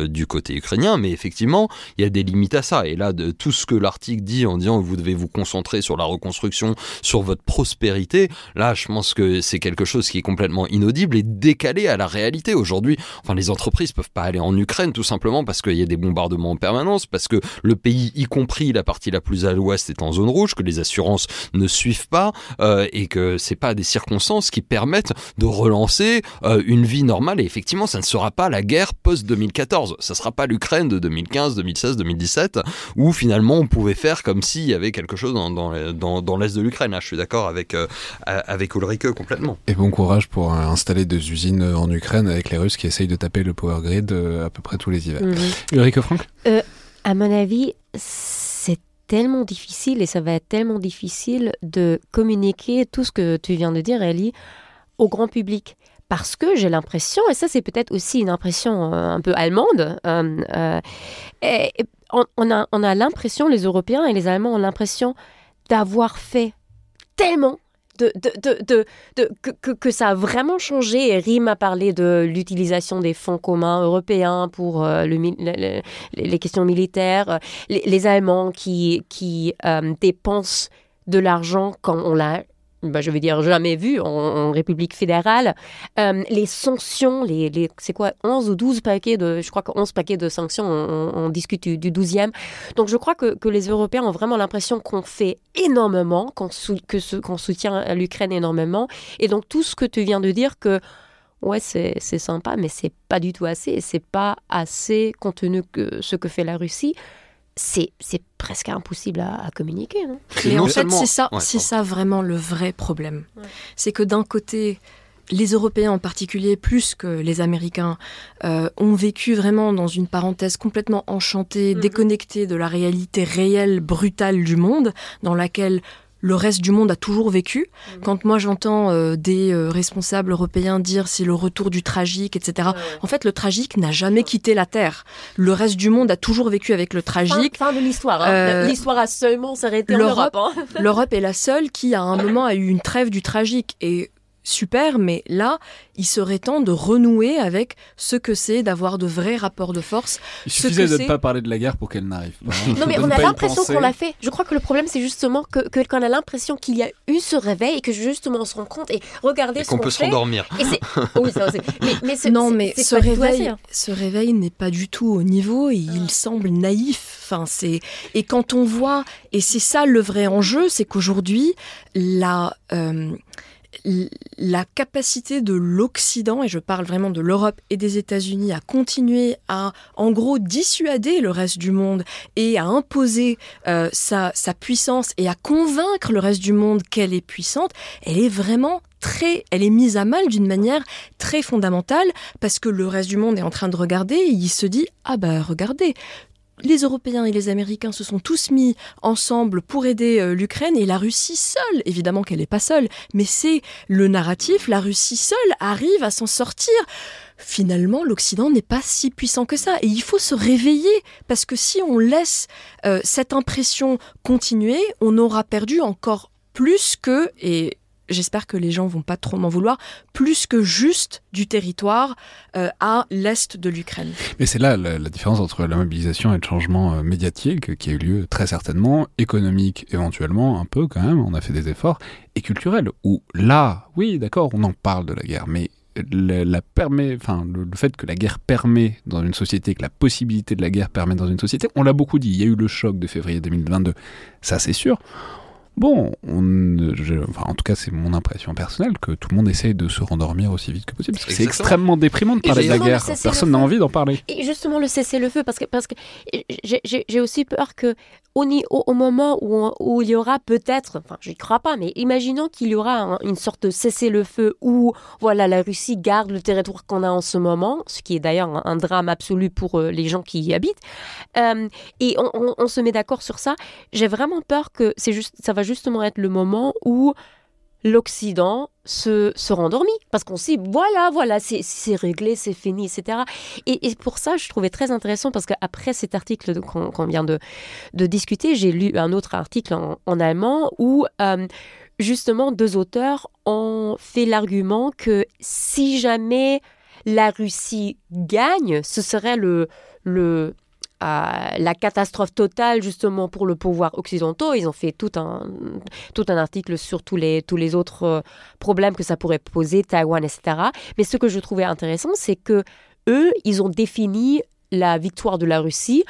du côté ukrainien mais effectivement il y a des limites à ça. Et là de tout ce que l'article dit en disant vous devez vous concentrer sur la reconstruction sur votre prospérité là je pense que c'est quelque chose qui est complètement inaudible et décalé à la réalité. Aujourd'hui enfin les entreprises peuvent pas aller en Ukraine tout simplement parce qu'il y a des bombardements en permanence parce que le pays y compris la partie la plus à l'ouest est en zone rouge que les assurances ne suivent pas euh, et que c'est pas des circonstances qui permettent de relancer euh, une vie normale. Et effectivement, ça ne sera pas la guerre post 2014. Ça sera pas l'Ukraine de 2015, 2016, 2017 où finalement on pouvait faire comme s'il y avait quelque chose dans, dans, dans, l'est de l'Ukraine. je suis d'accord avec euh, avec Ulrike complètement. Et bon courage pour installer des usines en Ukraine avec les Russes qui essayent de taper le power grid à peu près tous les hivers. Mhm. Ulrike Franck? À mon avis, tellement difficile et ça va être tellement difficile de communiquer tout ce que tu viens de dire, Ellie, au grand public. Parce que j'ai l'impression, et ça c'est peut-être aussi une impression euh, un peu allemande, euh, euh, on, a, on a l'impression, les Européens et les Allemands ont l'impression d'avoir fait tellement que, ça a vraiment changé. Et Rim a parlé de l'utilisation des fonds communs européens pour euh, le, les questions militaires. Les, Allemands qui, qui euh, dépensent de l'argent quand on l'a bah, je veux dire, jamais vu en, République fédérale. Euh, les sanctions, les, les c'est quoi, 11 ou 12 paquets de, je crois que 11 paquets de sanctions, on, discute du, 12e. Donc je crois que, que les Européens ont vraiment l'impression qu'on fait énormément, qu'on soutient l'Ukraine énormément. Et donc tout ce que tu viens de dire, que ouais, c'est sympa, mais c'est pas du tout assez. Et c'est pas assez compte tenu que ce que fait la Russie. C'est presque impossible à, communiquer. Non mais en fait, c'est ça, c'est ça vraiment le vrai problème. C'est que d'un côté, les Européens en particulier, plus que les Américains, euh, ont vécu vraiment dans une parenthèse complètement enchantée, mhm. déconnectée de la réalité réelle, brutale du monde, dans laquelle le reste du monde a toujours vécu. Mhm. Quand moi j'entends euh, des euh, responsables européens dire c'est le retour du tragique, etc. En fait, le tragique n'a jamais quitté la Terre. Le reste du monde a toujours vécu avec le tragique. Fin, de l'histoire. Hein. l'histoire a seulement s'arrêté en Europe. Hein. L'Europe est la seule qui, à un moment, a eu une trêve du tragique. Et super, mais là, il serait temps de renouer avec ce que c'est d'avoir de vrais rapports de force. Il suffisait de ne pas parler de la guerre pour qu'elle n'arrive pas. non, mais on a l'impression qu'on l'a fait. Je crois que le problème, c'est justement que, que qu'on a l'impression qu'il y a eu ce réveil et que justement on se rend compte et regardez ce qu'on peut s'endormir. oui, ça aussi. Mais, mais ce, non, mais ce réveil, hein. ce réveil n'est pas du tout au niveau et il ah. semble naïf. Enfin, c'est et quand on voit et c'est ça le vrai enjeu, c'est qu'aujourd'hui la euh, la capacité de l'Occident, et je parle vraiment de l'Europe et des États-Unis, à continuer à, en gros, dissuader le reste du monde et à imposer euh, sa, puissance et à convaincre le reste du monde qu'elle est puissante, elle est vraiment très, elle est mise à mal d'une manière très fondamentale parce que le reste du monde est en train de regarder et il se dit ah bah regardez les Européens et les Américains se sont tous mis ensemble pour aider euh, l'Ukraine et la Russie seule, évidemment qu'elle n'est pas seule, mais c'est le narratif, la Russie seule arrive à s'en sortir. Finalement, l'Occident n'est pas si puissant que ça et il faut se réveiller parce que si on laisse euh, cette impression continuer, on aura perdu encore plus que, et j'espère que les gens vont pas trop m'en vouloir, plus que juste du territoire euh, à l'est de l'Ukraine. Mais c'est là la, différence entre la mobilisation et le changement euh, médiatique qui a eu lieu très certainement, économique éventuellement un peu quand même, on a fait des efforts, et culturel, où là, oui d'accord, on en parle de la guerre, mais la permet, enfin, le, fait que la guerre permet dans une société, que la possibilité de la guerre permet dans une société, on l'a beaucoup dit. Il y a eu le choc de février 2022, ça c'est sûr. Bon, en tout cas, c'est mon impression personnelle que tout le monde essaye de se rendormir aussi vite que possible. Parce que c'est extrêmement déprimant de parler de la guerre. Personne n'a envie d'en parler. Et justement, le cessez-le-feu, parce que, parce que j'ai aussi peur que au, au moment où, où, il y aura peut-être, enfin, je n'y crois pas, mais imaginons qu'il y aura une sorte de cessez-le-feu où, voilà, la Russie garde le territoire qu'on a en ce moment, ce qui est d'ailleurs un, drame absolu pour euh, les gens qui y habitent, euh, et on, on, se met d'accord sur ça. J'ai vraiment peur que c'est juste, ça va justement être le moment où l'Occident se, se rendormit. Parce qu'on sait voilà voilà c'est réglé c'est fini etc et, pour ça je trouvais très intéressant parce qu'après cet article qu'on vient de, de discuter j'ai lu un autre article en, allemand où euh, justement deux auteurs ont fait l'argument que si jamais la Russie gagne ce serait le le la catastrophe totale justement pour le pouvoir occidentaux. Ils ont fait tout un, tout un article sur tous les, tous les autres euh, problèmes que ça pourrait poser, Taïwan, etc. Mais ce que je trouvais intéressant, c'est que eux, ils ont défini la victoire de la Russie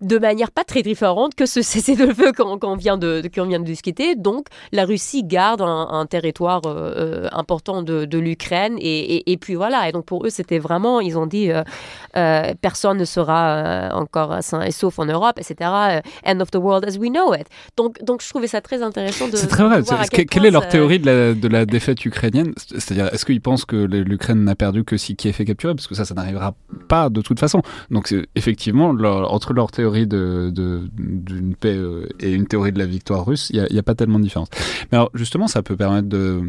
de manière pas très différente que ce cessez-le-feu qu'on vient, de, vient de discuter. Donc, la Russie garde un, territoire euh, euh, important de, l'Ukraine. Et, puis voilà. Et donc, pour eux, c'était vraiment, ils ont dit, euh, personne ne sera encore sain et sauf en Europe, etc. End of the world as we know it. Donc, donc je trouvais ça très intéressant de. C'est très vrai. quelle est leur théorie de la, de la défaite ukrainienne? C'est-à-dire, est-ce qu'ils pensent que l'Ukraine n'a perdu que si Kiev est capturé? Parce que ça, ça n'arrivera pas de toute façon. Donc, effectivement, entre leur théorie d'une de, paix euh, et une théorie de la victoire russe, il n'y a, pas tellement de différence. Mais alors, justement, ça peut permettre de.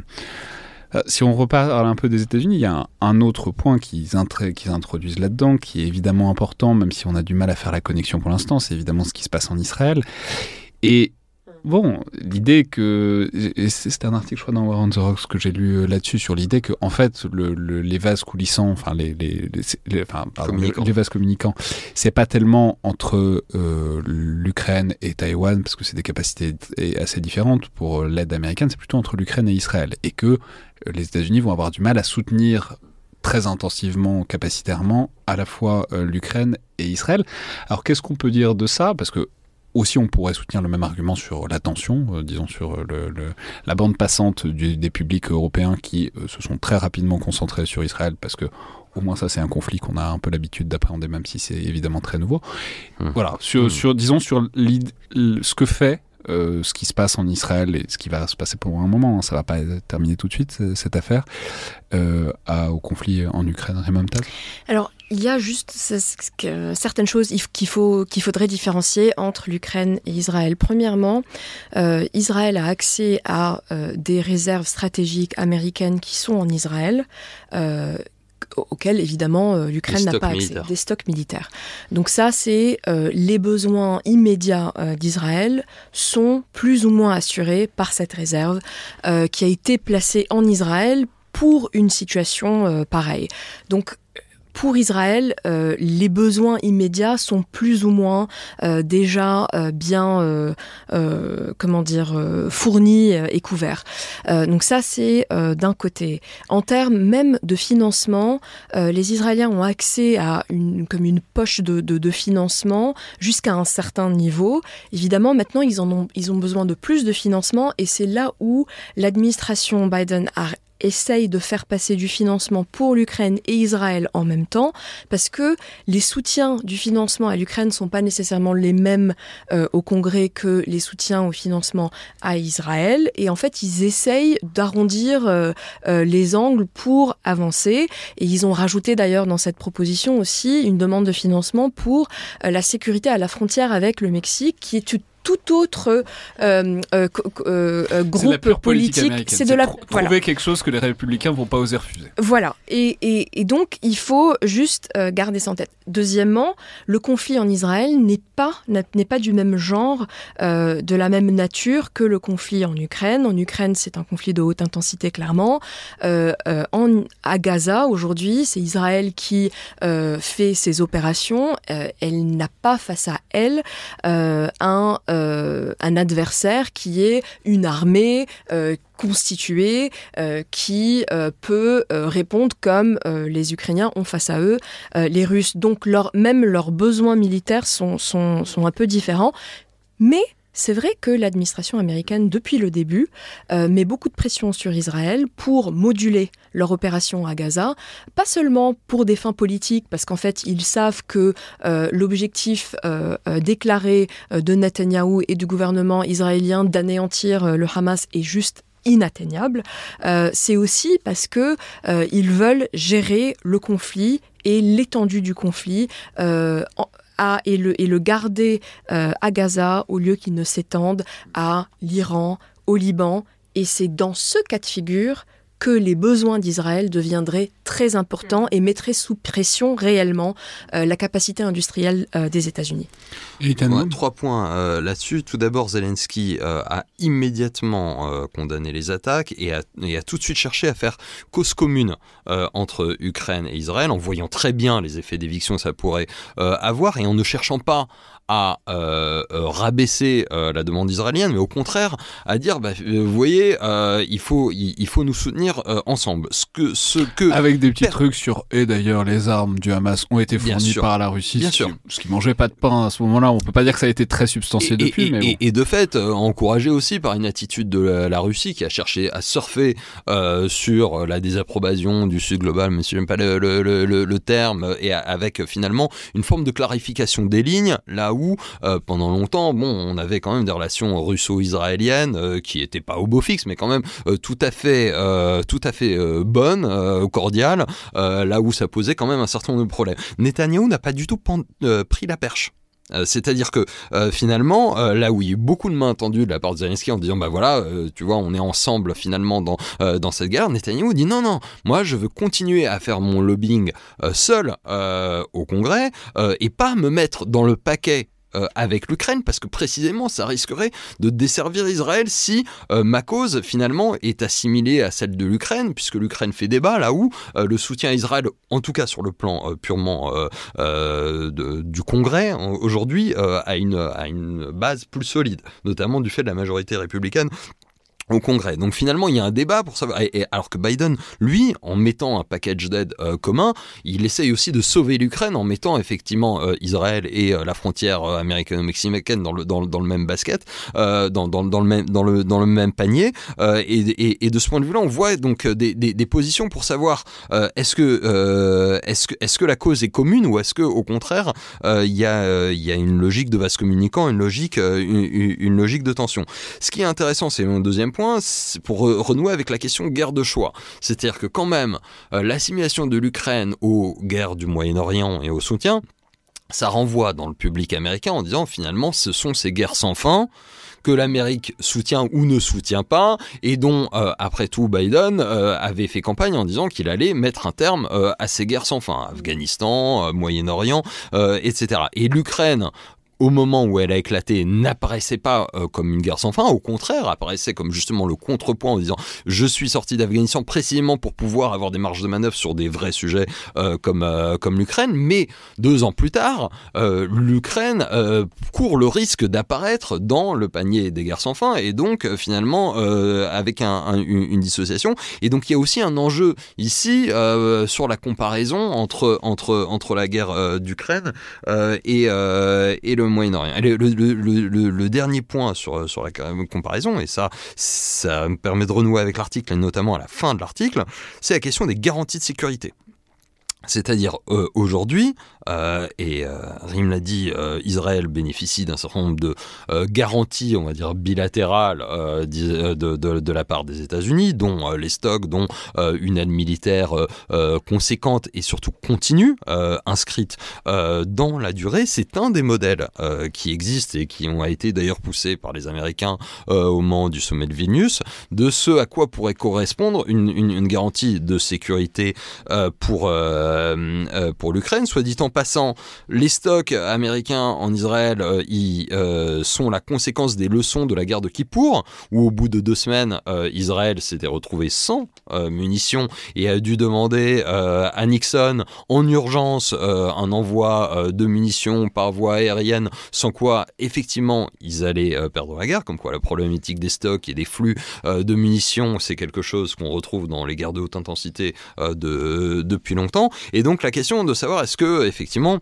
Euh, si on reparle un peu des États-Unis, il y a un, autre point qu'ils introduisent là-dedans, qui est évidemment important, même si on a du mal à faire la connexion pour l'instant, c'est évidemment ce qui se passe en Israël. Et Bon, l'idée que. C'était un article, je crois, dans War on the Rocks que j'ai lu euh, là-dessus, sur l'idée que, en fait, le, les vases coulissants, enfin, les, les, les, enfin, les vases communicants, c'est pas tellement entre euh, l'Ukraine et Taïwan, parce que c'est des capacités assez différentes pour euh, l'aide américaine, c'est plutôt entre l'Ukraine et Israël. Et que les États-Unis vont avoir du mal à soutenir très intensivement, capacitairement, à la fois l'Ukraine et Israël. Alors qu'est-ce qu'on peut dire de ça? Parce que aussi, on pourrait soutenir le même argument sur l'attention, euh, disons sur le, la bande passante des publics européens qui euh, se sont très rapidement concentrés sur Israël parce que au moins ça c'est un conflit qu'on a un peu l'habitude d'appréhender même si c'est évidemment très nouveau. Mmh. Voilà, sur, mmh. sur, disons sur ce que fait euh, ce qui se passe en Israël et ce qui va se passer pour un moment, hein, ça va pas terminer tout de suite cette affaire, euh, au conflit en Ukraine, Raymond Alors, il y a juste certaines choses qu'il faut, qu'il faudrait différencier entre l'Ukraine et Israël. Premièrement, euh, Israël a accès à des réserves stratégiques américaines qui sont en Israël auxquels évidemment euh, l'Ukraine n'a pas accès, des stocks militaires. Donc ça, c'est euh, les besoins immédiats euh, d'Israël sont plus ou moins assurés par cette réserve qui a été placée en Israël pour une situation pareille. Donc pour Israël, euh, les besoins immédiats sont plus ou moins euh, déjà euh, bien, comment dire, fournis et couverts. donc ça, c'est d'un côté. En termes même de financement, les Israéliens ont accès à une, comme une poche de, de, financement jusqu'à un certain niveau. Évidemment, maintenant, ils, en ont, ils ont besoin de plus de financement et c'est là où l'administration Biden a essaye de faire passer du financement pour l'Ukraine et Israël en même temps, parce que les soutiens du financement à l'Ukraine ne sont pas nécessairement les mêmes euh, au Congrès que les soutiens au financement à Israël. Et en fait, ils essayent d'arrondir euh, euh, les angles pour avancer. Et ils ont rajouté d'ailleurs dans cette proposition aussi une demande de financement pour la sécurité à la frontière avec le Mexique, qui est tout autre euh, euh, euh, groupe politique. C'est de la trouver quelque chose que les républicains vont pas oser refuser. Voilà. Et, et, donc il faut juste garder ça en tête. Deuxièmement, le conflit en Israël n'est pas n'est pas du même genre, de la même nature que le conflit en Ukraine. En Ukraine, c'est un conflit de haute intensité clairement. en, à Gaza aujourd'hui, c'est Israël qui fait ses opérations. elle n'a pas face à elle un euh, un adversaire qui est une armée euh, constituée euh, qui peut répondre comme les Ukrainiens ont face à eux les Russes. Donc même leurs besoins militaires sont, sont, sont un peu différents. Mais c'est vrai que l'administration américaine, depuis le début, euh, met beaucoup de pression sur Israël pour moduler leur opération à Gaza, pas seulement pour des fins politiques, parce qu'en fait, ils savent que euh, l'objectif euh, déclaré de Netanyahou et du gouvernement israélien d'anéantir le Hamas est juste inatteignable, c'est aussi parce que ils veulent gérer le conflit et l'étendue du conflit et, le, garder euh, à Gaza au lieu qu'il ne s'étende à l'Iran, au Liban. Et c'est dans ce cas de figure que les besoins d'Israël deviendraient très importants et mettraient sous pression réellement euh, la capacité industrielle euh, des États-Unis. trois points euh, là-dessus. Tout d'abord, Zelensky a immédiatement condamné les attaques et a, et a, tout de suite cherché à faire cause commune entre Ukraine et Israël, en voyant très bien les effets d'éviction que ça pourrait avoir et en ne cherchant pas à euh, euh, rabaisser euh, la demande israélienne, mais au contraire à dire, bah, vous voyez, il, faut, il, faut nous soutenir ensemble. Ce que, ce que Avec des petits trucs sur, et d'ailleurs les armes du Hamas ont été fournies par la Russie, bien ce, sûr. ce qui mangeait pas de pain à ce moment-là, on peut pas dire que ça a été très substantié et, depuis. Et, mais et, de fait, encouragé aussi par une attitude de la, Russie qui a cherché à surfer sur la désapprobation du Sud global, mais si j'aime pas le, le, le, le, terme, et avec finalement une forme de clarification des lignes, là où euh, pendant longtemps, bon, on avait quand même des relations russo-israéliennes euh, qui n'étaient pas au beau fixe, mais quand même euh, tout à fait, tout à fait bonnes, cordiales, là où ça posait quand même un certain nombre de problèmes. Netanyahou n'a pas du tout pris la perche. C'est-à-dire que finalement, là où il y a eu beaucoup de mains tendues de la part de Zelensky en disant bah voilà, tu vois, on est ensemble finalement dans, dans cette guerre, Netanyahu dit non, non, moi je veux continuer à faire mon lobbying seul au Congrès et pas me mettre dans le paquet euh, avec l'Ukraine, parce que précisément ça risquerait de desservir Israël si euh, ma cause finalement est assimilée à celle de l'Ukraine, puisque l'Ukraine fait débat là où euh, le soutien à Israël, en tout cas sur le plan purement du Congrès, aujourd'hui, a, une, a une base plus solide, notamment du fait de la majorité républicaine au Congrès. Donc finalement, il y a un débat pour savoir. Et, alors que Biden, lui, en mettant un package d'aide euh, commun, il essaye aussi de sauver l'Ukraine en mettant effectivement euh, Israël et euh, la frontière américano-mexicaine dans le, dans, dans, le même basket, dans, dans, dans, le même dans le dans le même panier. Et, de ce point de vue-là, on voit donc des, des, positions pour savoir est-ce que est-ce que est-ce que la cause est commune ou est-ce que au contraire il y a y a une logique de vase communicant, une logique une logique de tension. Ce qui est intéressant, c'est mon deuxième pour renouer avec la question guerre de choix. C'est-à-dire que quand même, euh, l'assimilation de l'Ukraine aux guerres du Moyen-Orient et au soutien, ça renvoie dans le public américain en disant finalement ce sont ces guerres sans fin que l'Amérique soutient ou ne soutient pas, et dont, euh, après tout, Biden euh, avait fait campagne en disant qu'il allait mettre un terme à ces guerres sans fin, Afghanistan, Moyen-Orient, etc. Et l'Ukraine, au moment où elle a éclaté, n'apparaissait pas euh, comme une guerre sans fin, au contraire, apparaissait comme justement le contrepoint en disant je suis sorti d'Afghanistan précisément pour pouvoir avoir des marges de manœuvre sur des vrais sujets euh, comme, euh, comme l'Ukraine, mais deux ans plus tard, l'Ukraine court le risque d'apparaître dans le panier des guerres sans fin, et donc finalement avec un, une dissociation, et donc il y a aussi un enjeu ici sur la comparaison entre, entre, entre la guerre d'Ukraine et, et le Moyen-Orient. Le, le, dernier point sur, sur la comparaison, et ça, ça me permet de renouer avec l'article, et notamment à la fin de l'article, c'est la question des garanties de sécurité. C'est-à-dire euh, aujourd'hui, euh, et euh, Rim l'a dit, Israël bénéficie d'un certain nombre de garanties, on va dire bilatérales, de, la part des États-Unis, dont les stocks, dont une aide militaire conséquente et surtout continue, inscrite dans la durée. C'est un des modèles qui existent et qui ont été d'ailleurs poussés par les Américains au moment du sommet de Vilnius, de ce à quoi pourrait correspondre une garantie de sécurité pour euh, euh, pour l'Ukraine. Soit dit en passant, les stocks américains en Israël euh, sont la conséquence des leçons de la guerre de Kippour, où au bout de deux semaines, Israël s'était retrouvé sans munitions et a dû demander à Nixon en urgence un envoi de munitions par voie aérienne, sans quoi effectivement ils allaient perdre la guerre, comme quoi la problématique des stocks et des flux de munitions, c'est quelque chose qu'on retrouve dans les guerres de haute intensité de, depuis longtemps. Et donc la question de savoir est-ce que effectivement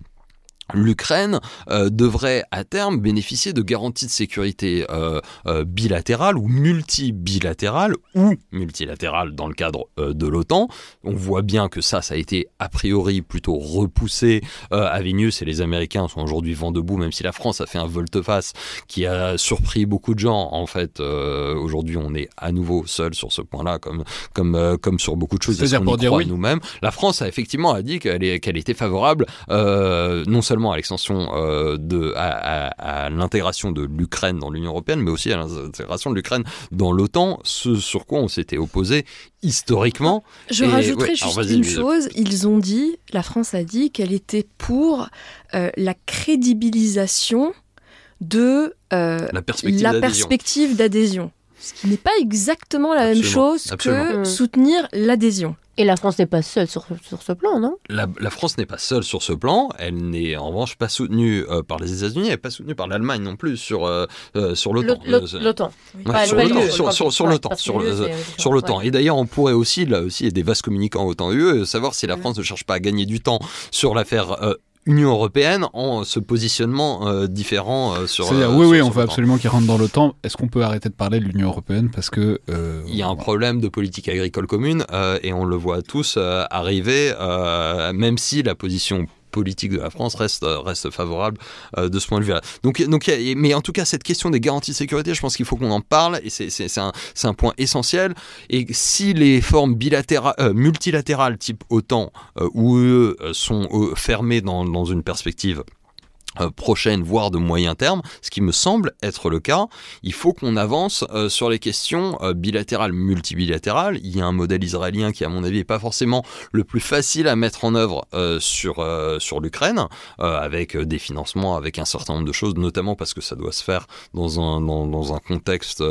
l'Ukraine euh, devrait à terme bénéficier de garanties de sécurité euh, euh, bilatérales ou multibilatérales ou multilatérales dans le cadre de l'OTAN. On voit bien que ça, ça a été a priori plutôt repoussé à Vilnius et les Américains sont aujourd'hui vent debout, même si la France a fait un volte-face qui a surpris beaucoup de gens. En fait, aujourd'hui, on est à nouveau seul sur ce point-là, comme, comme, comme sur beaucoup de choses. C'est-à-dire pour dire oui. nous-mêmes. La France a effectivement a dit qu'elle qu'elle était favorable non seulement à l'extension euh, de à, l'intégration de l'Ukraine dans l'Union européenne, mais aussi à l'intégration de l'Ukraine dans l'OTAN, ce sur quoi on s'était opposé historiquement. Je rajouterais juste une chose, ils ont dit, la France a dit qu'elle était pour euh, la crédibilisation de euh, la perspective d'adhésion. Ce qui n'est pas exactement la même chose que soutenir l'adhésion. Et la France n'est pas seule sur, sur, ce plan, non? La, la, France n'est pas seule sur ce plan. Elle n'est en revanche pas soutenue euh, par les États-Unis, elle n'est pas soutenue par l'Allemagne non plus sur, euh, euh sur l'OTAN. L'OTAN. sur l'OTAN. Sur l'OTAN. Et d'ailleurs, on pourrait aussi, là aussi, il y a des vases communicants OTAN-UE, savoir si la France ne cherche pas à gagner du temps sur l'affaire Union européenne en ce positionnement euh, différent euh, sur. C'est-à-dire, oui, oui, on veut absolument qu'il rentre dans l'OTAN. Est-ce qu'on peut arrêter de parler de l'Union européenne parce que il y a un problème de politique agricole commune et on le voit tous arriver, même si la position politique de la France reste, reste favorable euh, de ce point de vue-là. Donc, donc, mais en tout cas, cette question des garanties de sécurité, je pense qu'il faut qu'on en parle et c'est un, un, point essentiel. Et si les formes bilatérales, euh, multilatérales type OTAN euh, ou eux sont fermées dans, dans une perspective euh, prochaine, voire de moyen terme, ce qui me semble être le cas, il faut qu'on avance euh, sur les questions euh, bilatérales, multibilatérales. Il y a un modèle israélien qui, à mon avis, n'est pas forcément le plus facile à mettre en œuvre sur, sur l'Ukraine, avec des financements, avec un certain nombre de choses, notamment parce que ça doit se faire dans un, dans, dans un contexte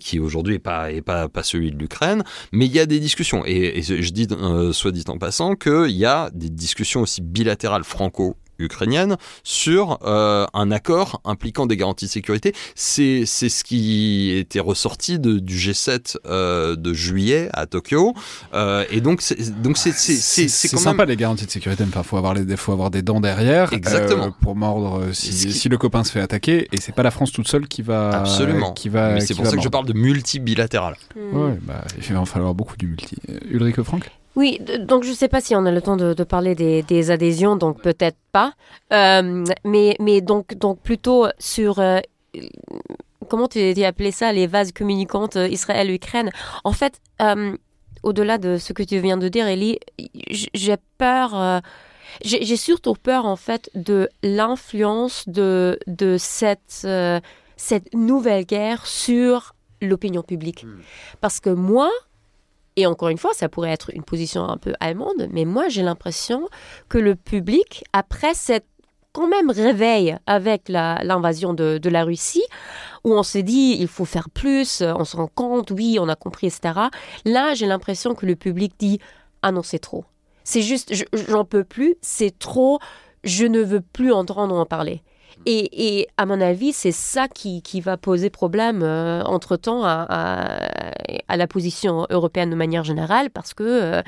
qui aujourd'hui n'est pas, est pas, pas celui de l'Ukraine. Mais il y a des discussions, et, et je dis, soit dit en passant, qu'il y a des discussions aussi bilatérales franco ukrainienne sur euh, un accord impliquant des garanties de sécurité. C'est ce qui était ressorti de, du G7 euh, de juillet à Tokyo. Euh, et donc, c'est donc c'est c'est sympa les garanties de sécurité, mais il faut avoir des faut avoir des dents derrière. Exactement. pour mordre si, si, le copain se fait attaquer. Et c'est pas la France toute seule qui va. Absolument. Qui va. Mais c'est pour ça que je parle de multi bilatéral. Hmm. Ouais, bah, il va en falloir beaucoup du multi. Ulrike Franck? Oui, donc je ne sais pas si on a le temps de, parler des, adhésions, donc peut-être pas. Euh, mais, mais donc, donc plutôt sur, euh, comment tu, as appelé ça, les vases communicantes euh, Israël-Ukraine. En fait, au-delà de ce que tu viens de dire, Elie, j'ai peur... j'ai surtout peur, en fait, de l'influence de, de cette, cette nouvelle guerre sur l'opinion publique. Hmm. Parce que moi, et encore une fois, ça pourrait être une position un peu allemande, mais moi j'ai l'impression que le public, après cette quand même réveil avec l'invasion de, la Russie, où on s'est dit il faut faire plus, on se rend compte, oui, on a compris, etc. Là, j'ai l'impression que le public dit ah non, c'est trop. C'est juste, j'en peux plus, c'est trop, je ne veux plus entendre en parler. Et, à mon avis, c'est ça qui, va poser problème euh, entre-temps à, la position européenne de manière générale, parce que euh,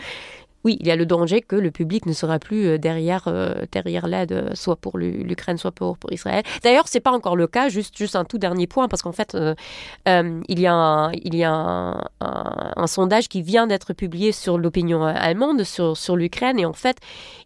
oui, il y a le danger que le public ne sera plus euh, derrière, euh, derrière l'aide, euh, soit pour l'Ukraine, soit pour, pour Israël. D'ailleurs, c'est pas encore le cas. Juste, juste un tout dernier point, parce qu'en fait, il y a, un, il y a un, sondage qui vient d'être publié sur l'opinion allemande, sur, sur l'Ukraine, et en fait,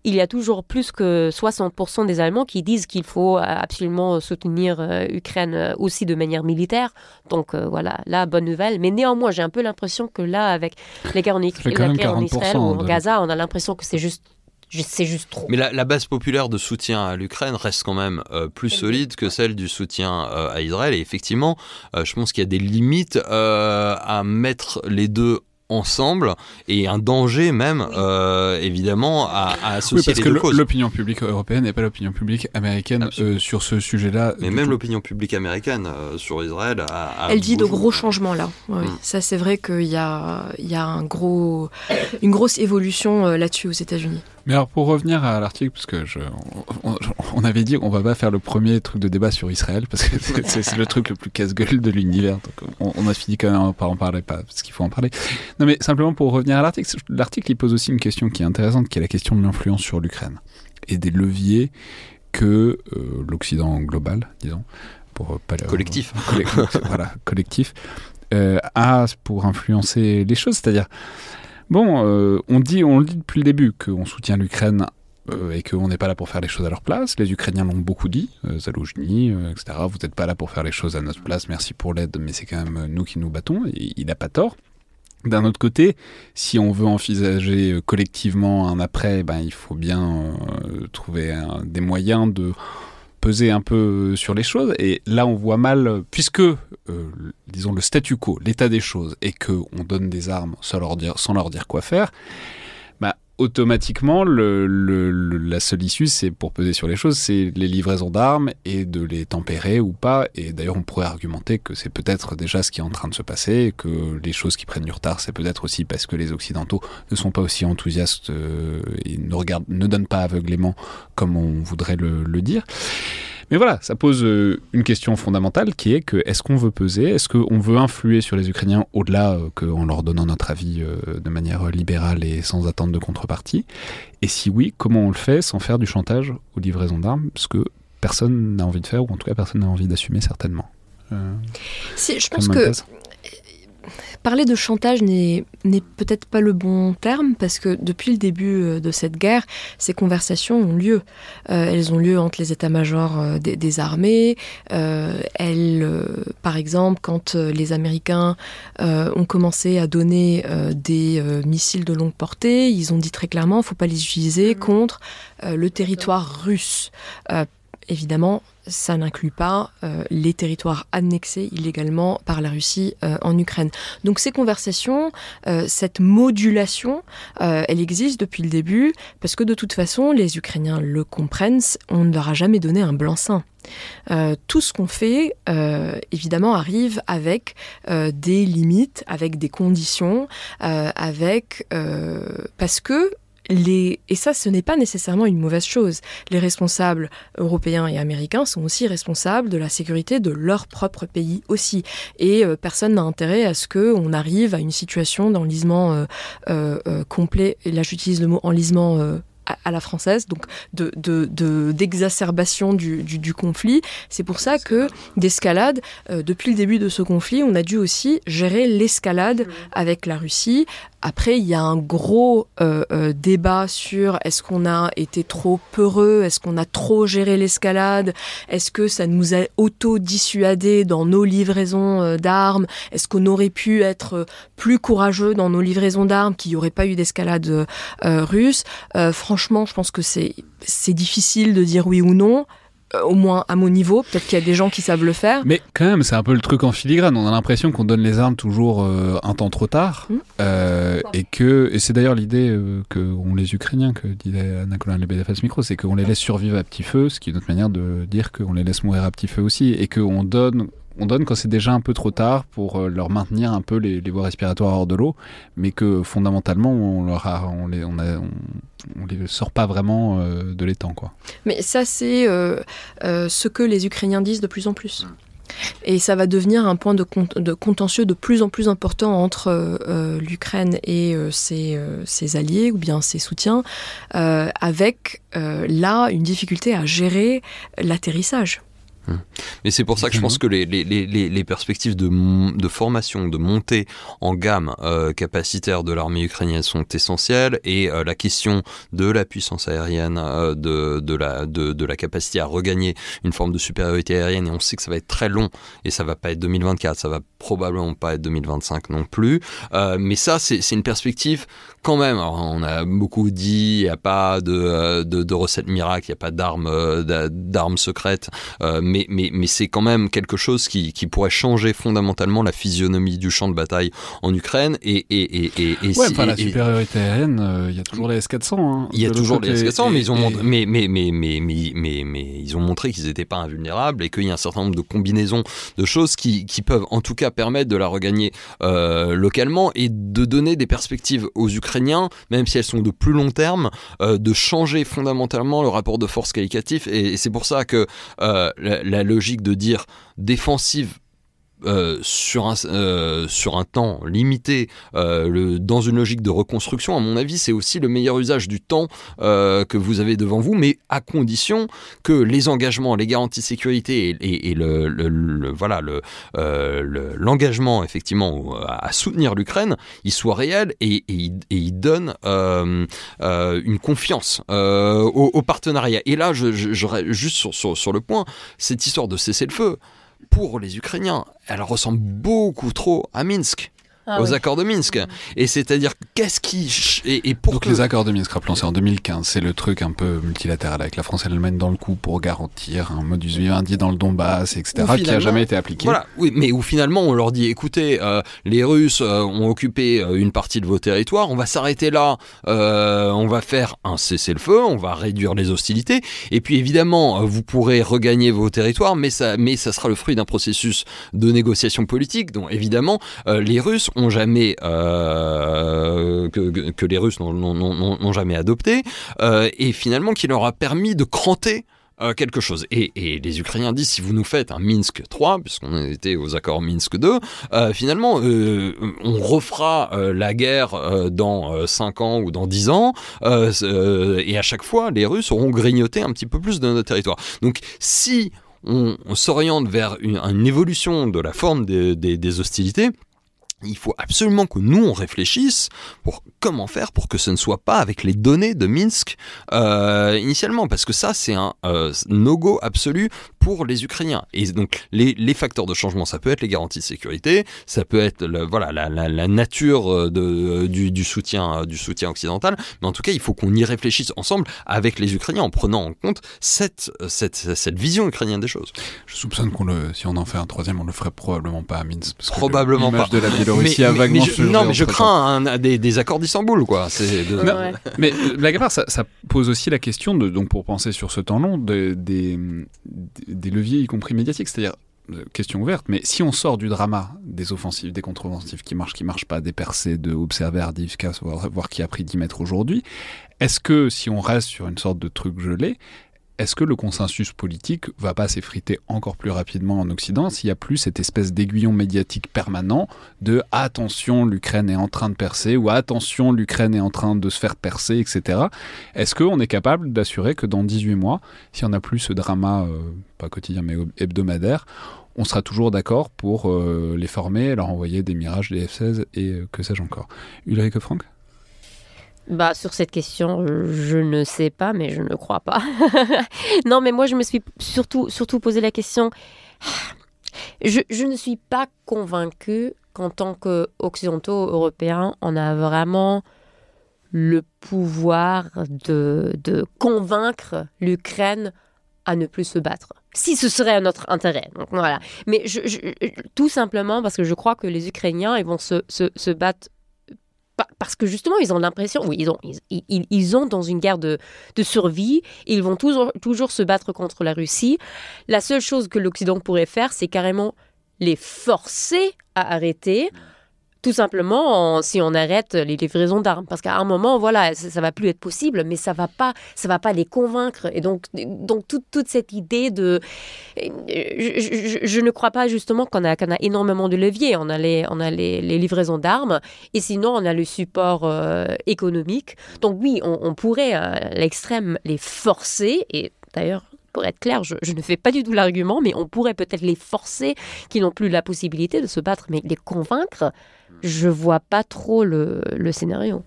il y a toujours plus que 60% des Allemands qui disent qu'il faut absolument soutenir l'Ukraine aussi de manière militaire. Donc voilà, là, bonne nouvelle. Mais néanmoins, j'ai un peu l'impression que là, avec les guerres en, en Israël ou en Gaza, on a l'impression que c'est juste c'est juste trop. Mais la, base populaire de soutien à l'Ukraine reste quand même euh, plus solide que celle du soutien euh, à Israël. Et effectivement, euh, je pense qu'il y a des limites à mettre les deux ensemble et un danger même euh, évidemment à, à associer oui, parce que l'opinion publique européenne n'est pas l'opinion publique américaine euh, sur ce sujet-là. Mais même l'opinion publique américaine euh, sur Israël a, elle dit de gros changements là. Oui, mm. Ça c'est vrai qu'il y a, il y a un gros, une grosse évolution là-dessus aux États-Unis. Mais alors pour revenir à l'article, parce que je, on, avait dit qu'on va pas faire le premier truc de débat sur Israël, parce que c'est le truc le plus casse-gueule de l'univers. On, on, a fini quand même par en parler, pas parce qu'il faut en parler. Non mais simplement pour revenir à l'article, l'article il pose aussi une question qui est intéressante, qui est la question de l'influence sur l'Ukraine et des leviers que euh, l'Occident global, disons, pour pas collectif, voilà, collectif, euh, a pour influencer les choses, c'est-à-dire Bon, euh, on, dit, on le dit depuis le début qu'on soutient l'Ukraine euh, et qu'on n'est pas là pour faire les choses à leur place. Les Ukrainiens l'ont beaucoup dit, euh, euh etc. Vous n'êtes pas là pour faire les choses à notre place, merci pour l'aide, mais c'est quand même nous qui nous battons, et il n'a pas tort. D'un autre côté, si on veut envisager collectivement un après, ben, il faut bien trouver des moyens de peser un peu sur les choses. Et là, on voit mal, puisque, euh, disons, le statu quo, l'état des choses, et qu'on donne des armes sans leur dire, sans leur dire quoi faire, automatiquement, la seule issue, c'est pour peser sur les choses, c'est les livraisons d'armes et de les tempérer ou pas. Et d'ailleurs, on pourrait argumenter que c'est peut-être déjà ce qui est en train de se passer, que les choses qui prennent du retard, c'est peut-être aussi parce que les Occidentaux ne sont pas aussi enthousiastes euh, et ne, regardent, ne donnent pas aveuglément comme on voudrait le dire. Mais voilà, ça pose euh, une question fondamentale qui est que est-ce qu'on veut peser, est-ce qu'on veut influer sur les Ukrainiens au-delà euh, qu'en leur donnant notre avis euh, de manière libérale et sans attente de contrepartie? Et si oui, comment on le fait sans faire du chantage aux livraisons d'armes? Ce que personne n'a envie de faire, ou en tout cas personne n'a envie d'assumer certainement. si, je pense que Parler de chantage n'est peut-être pas le bon terme parce que depuis le début euh, de cette guerre, ces conversations ont lieu. Euh, elles ont lieu entre les états-majors euh, des, armées. elles, par exemple, quand les Américains ont commencé à donner des missiles de longue portée, ils ont dit très clairement, il ne faut pas les utiliser mmh. contre le territoire russe évidemment, ça n'inclut pas euh, les territoires annexés illégalement par la Russie euh, en Ukraine. Donc ces conversations, euh, cette modulation, elle existe depuis le début parce que de toute façon, les Ukrainiens le comprennent, on ne leur a jamais donné un blanc-seing. tout ce qu'on fait, évidemment, arrive avec des limites, avec des conditions, avec parce que Et ça, ce n'est pas nécessairement une mauvaise chose. Les responsables européens et américains sont aussi responsables de la sécurité de leur propre pays aussi. Et euh, personne n'a intérêt à ce qu'on arrive à une situation d'enlisement euh, euh, complet. Et là, j'utilise le mot enlisement à, la française, donc d'exacerbation de, du, du, conflit. C'est pour ça que d'escalade, depuis le début de ce conflit, on a dû aussi gérer l'escalade avec la Russie, après, il y a un gros euh, euh, débat sur est-ce qu'on a été trop peureux, est-ce qu'on a trop géré l'escalade, est-ce que ça nous a auto-dissuadé dans nos livraisons euh, d'armes, est-ce qu'on aurait pu être plus courageux dans nos livraisons d'armes, qu'il n'y aurait pas eu d'escalade russe. franchement, je pense que c'est difficile de dire oui ou non. Euh, au moins à mon niveau. Peut-être qu'il y a des gens qui savent le faire. Mais quand même, c'est un peu le truc en filigrane. On a l'impression qu'on donne les armes toujours euh, un temps trop tard. Mmh. Euh, et que, et c'est d'ailleurs l'idée que ont les Ukrainiens, que disait Anna Colin Lebedev micro, c'est qu'on les laisse survivre à petit feu, ce qui est notre manière de dire qu'on les laisse mourir à petit feu aussi. Et qu'on donne on donne quand c'est déjà un peu trop tard pour euh, leur maintenir un peu les, voies respiratoires hors de l'eau, mais que fondamentalement on leur on les, sort pas vraiment euh, de l'étang quoi. Mais ça c'est euh, ce que les Ukrainiens disent de plus en plus. Et ça va devenir un point de, contentieux de plus en plus important entre l'Ukraine et ses, alliés ou bien ses soutiens, avec là une difficulté à gérer l'atterrissage. Mais c'est pour ça que je pense que les, les, les, les perspectives de, de, formation, de montée en gamme euh, capacitaire de l'armée ukrainienne sont essentielles et euh, la question de la puissance aérienne, euh, de, de, la, de, de, la capacité à regagner une forme de supériorité aérienne, et on sait que ça va être très long et ça va pas être 2024, ça va probablement pas être 2025 non plus. Mais ça, c'est une perspective quand même. Alors, on a beaucoup dit, il n'y a pas de, de, de recette miracle, il n'y a pas d'armes d'armes secrètes, mais mais, mais, c'est quand même quelque chose qui, qui, pourrait changer fondamentalement la physionomie du champ de bataille en Ukraine. Et, et, et, et, ouais, la supériorité aérienne, euh, il y a toujours les S-400. Hein, il y a toujours les S-400, mais, ils ont mais, mais, mais, mais, mais, mais, ils ont montré qu'ils n'étaient pas invulnérables et qu'il y a un certain nombre de combinaisons de choses qui, qui peuvent en tout cas permettre de la regagner euh, localement et de donner des perspectives aux Ukrainiens, même si elles sont de plus long terme, euh, de changer fondamentalement le rapport de force qualitatif. Et, c'est pour ça que la logique de dire défensive euh, sur, un, euh, sur un temps limité, euh, dans une logique de reconstruction, à mon avis, c'est aussi le meilleur usage du temps que vous avez devant vous, mais à condition que les engagements, les garanties de sécurité et, le, voilà le l'engagement effectivement à soutenir l'Ukraine, il soit réel et, et, il donne une confiance au, partenariat. Et là, je, juste sur, sur, sur le point, cette histoire de cesser le feu pour les Ukrainiens, elle ressemble beaucoup trop à Minsk. Ah aux accords de Minsk. Et c'est-à-dire, qu'est-ce qui. Et, pour Donc, les accords de Minsk, rappelons, c'est en 2015. C'est le truc un peu multilatéral avec la France et l'Allemagne dans le coup pour garantir un modus vivendi dans le Donbass, etc., qui n'a jamais été appliqué. Voilà, oui, mais où finalement on leur dit écoutez, euh, les Russes euh, ont occupé euh, une partie de vos territoires, on va s'arrêter là, on va faire un cessez-le-feu, on va réduire les hostilités, et puis évidemment, vous pourrez regagner vos territoires, mais ça, mais ça sera le fruit d'un processus de négociation politique, dont évidemment, les Russes ont jamais euh, que, les Russes n'ont jamais adopté euh, et finalement qui leur a permis de cranter euh, quelque chose. Et, les Ukrainiens disent si vous nous faites un Minsk 3, puisqu'on était aux accords Minsk 2, euh, finalement, on refera la guerre dans 5 ans ou dans 10 ans, et à chaque fois, les Russes auront grignoté un petit peu plus de notre territoire. Donc si on, s'oriente vers une, évolution de la forme des hostilités, il faut absolument que nous on réfléchisse pour comment faire pour que ce ne soit pas avec les données de Minsk euh, initialement. Parce que ça c'est un euh, no-go absolu pour les Ukrainiens. Et donc les, les, facteurs de changement ça peut être les garanties de sécurité ça peut être le, voilà la, la, la, nature euh, de, du, du, soutien du soutien occidental. Mais en tout cas il faut qu'on y réfléchisse ensemble avec les Ukrainiens en prenant en compte cette, cette, cette vision ukrainienne des choses. Je soupçonne qu'on le si on en fait un troisième on le ferait probablement pas à Minsk parce probablement pas. de la mais, je, non, mais je crains des, accords d'Istanbul, quoi. Mais, la part, ça, pose aussi la question de, donc pour penser sur ce temps long, des, des leviers, y compris médiatiques. C'est-à-dire, question ouverte, mais si on sort du drama des offensives, des contre-offensives qui marchent, qui marchent pas, des percées de Observer, d'Ivka, voir, voir qui a pris 10 mètres aujourd'hui, est-ce que si on reste sur une sorte de truc gelé, est-ce que le consensus politique va pas s'effriter encore plus rapidement en Occident s'il y a plus cette espèce d'aiguillon médiatique permanent de attention l'Ukraine est en train de percer ou attention l'Ukraine est en train de se faire percer, etc. Est-ce qu'on est capable d'assurer que dans 18 mois, si on n'a plus ce drama, euh, pas quotidien mais hebdomadaire, on sera toujours d'accord pour euh, les former, leur envoyer des mirages, des F-16 et euh, que sais-je encore? Ulrike Franck bah, sur cette question, je ne sais pas, mais je ne crois pas. non, mais moi, je me suis surtout, surtout posé la question. Je, ne suis pas convaincue qu'en tant qu'occidentaux européens, on a vraiment le pouvoir de, de convaincre l'Ukraine à ne plus se battre. Si ce serait à notre intérêt. Donc, voilà. Mais tout simplement parce que je crois que les Ukrainiens ils vont se, se, se battre parce que justement, ils ont l'impression, oui, ils ont, ils, ont dans une guerre de, de, survie, ils vont toujours, toujours se battre contre la Russie. La seule chose que l'Occident pourrait faire, c'est carrément les forcer à arrêter tout simplement si on arrête les livraisons d'armes. Parce qu'à un moment voilà ça, va plus être possible mais ça va pas ça va pas les convaincre. Et donc donc toute, toute cette idée de je, ne crois pas justement qu'on a qu'on a énormément de leviers. On a les on a les, livraisons d'armes et sinon on a le support euh, économique. Donc oui on, on pourrait à l'extrême les forcer et d'ailleurs pour être clair, je, ne fais pas du tout l'argument, mais on pourrait peut-être les forcer, qui n'ont plus la possibilité de se battre, mais les convaincre, je vois pas trop le, scénario.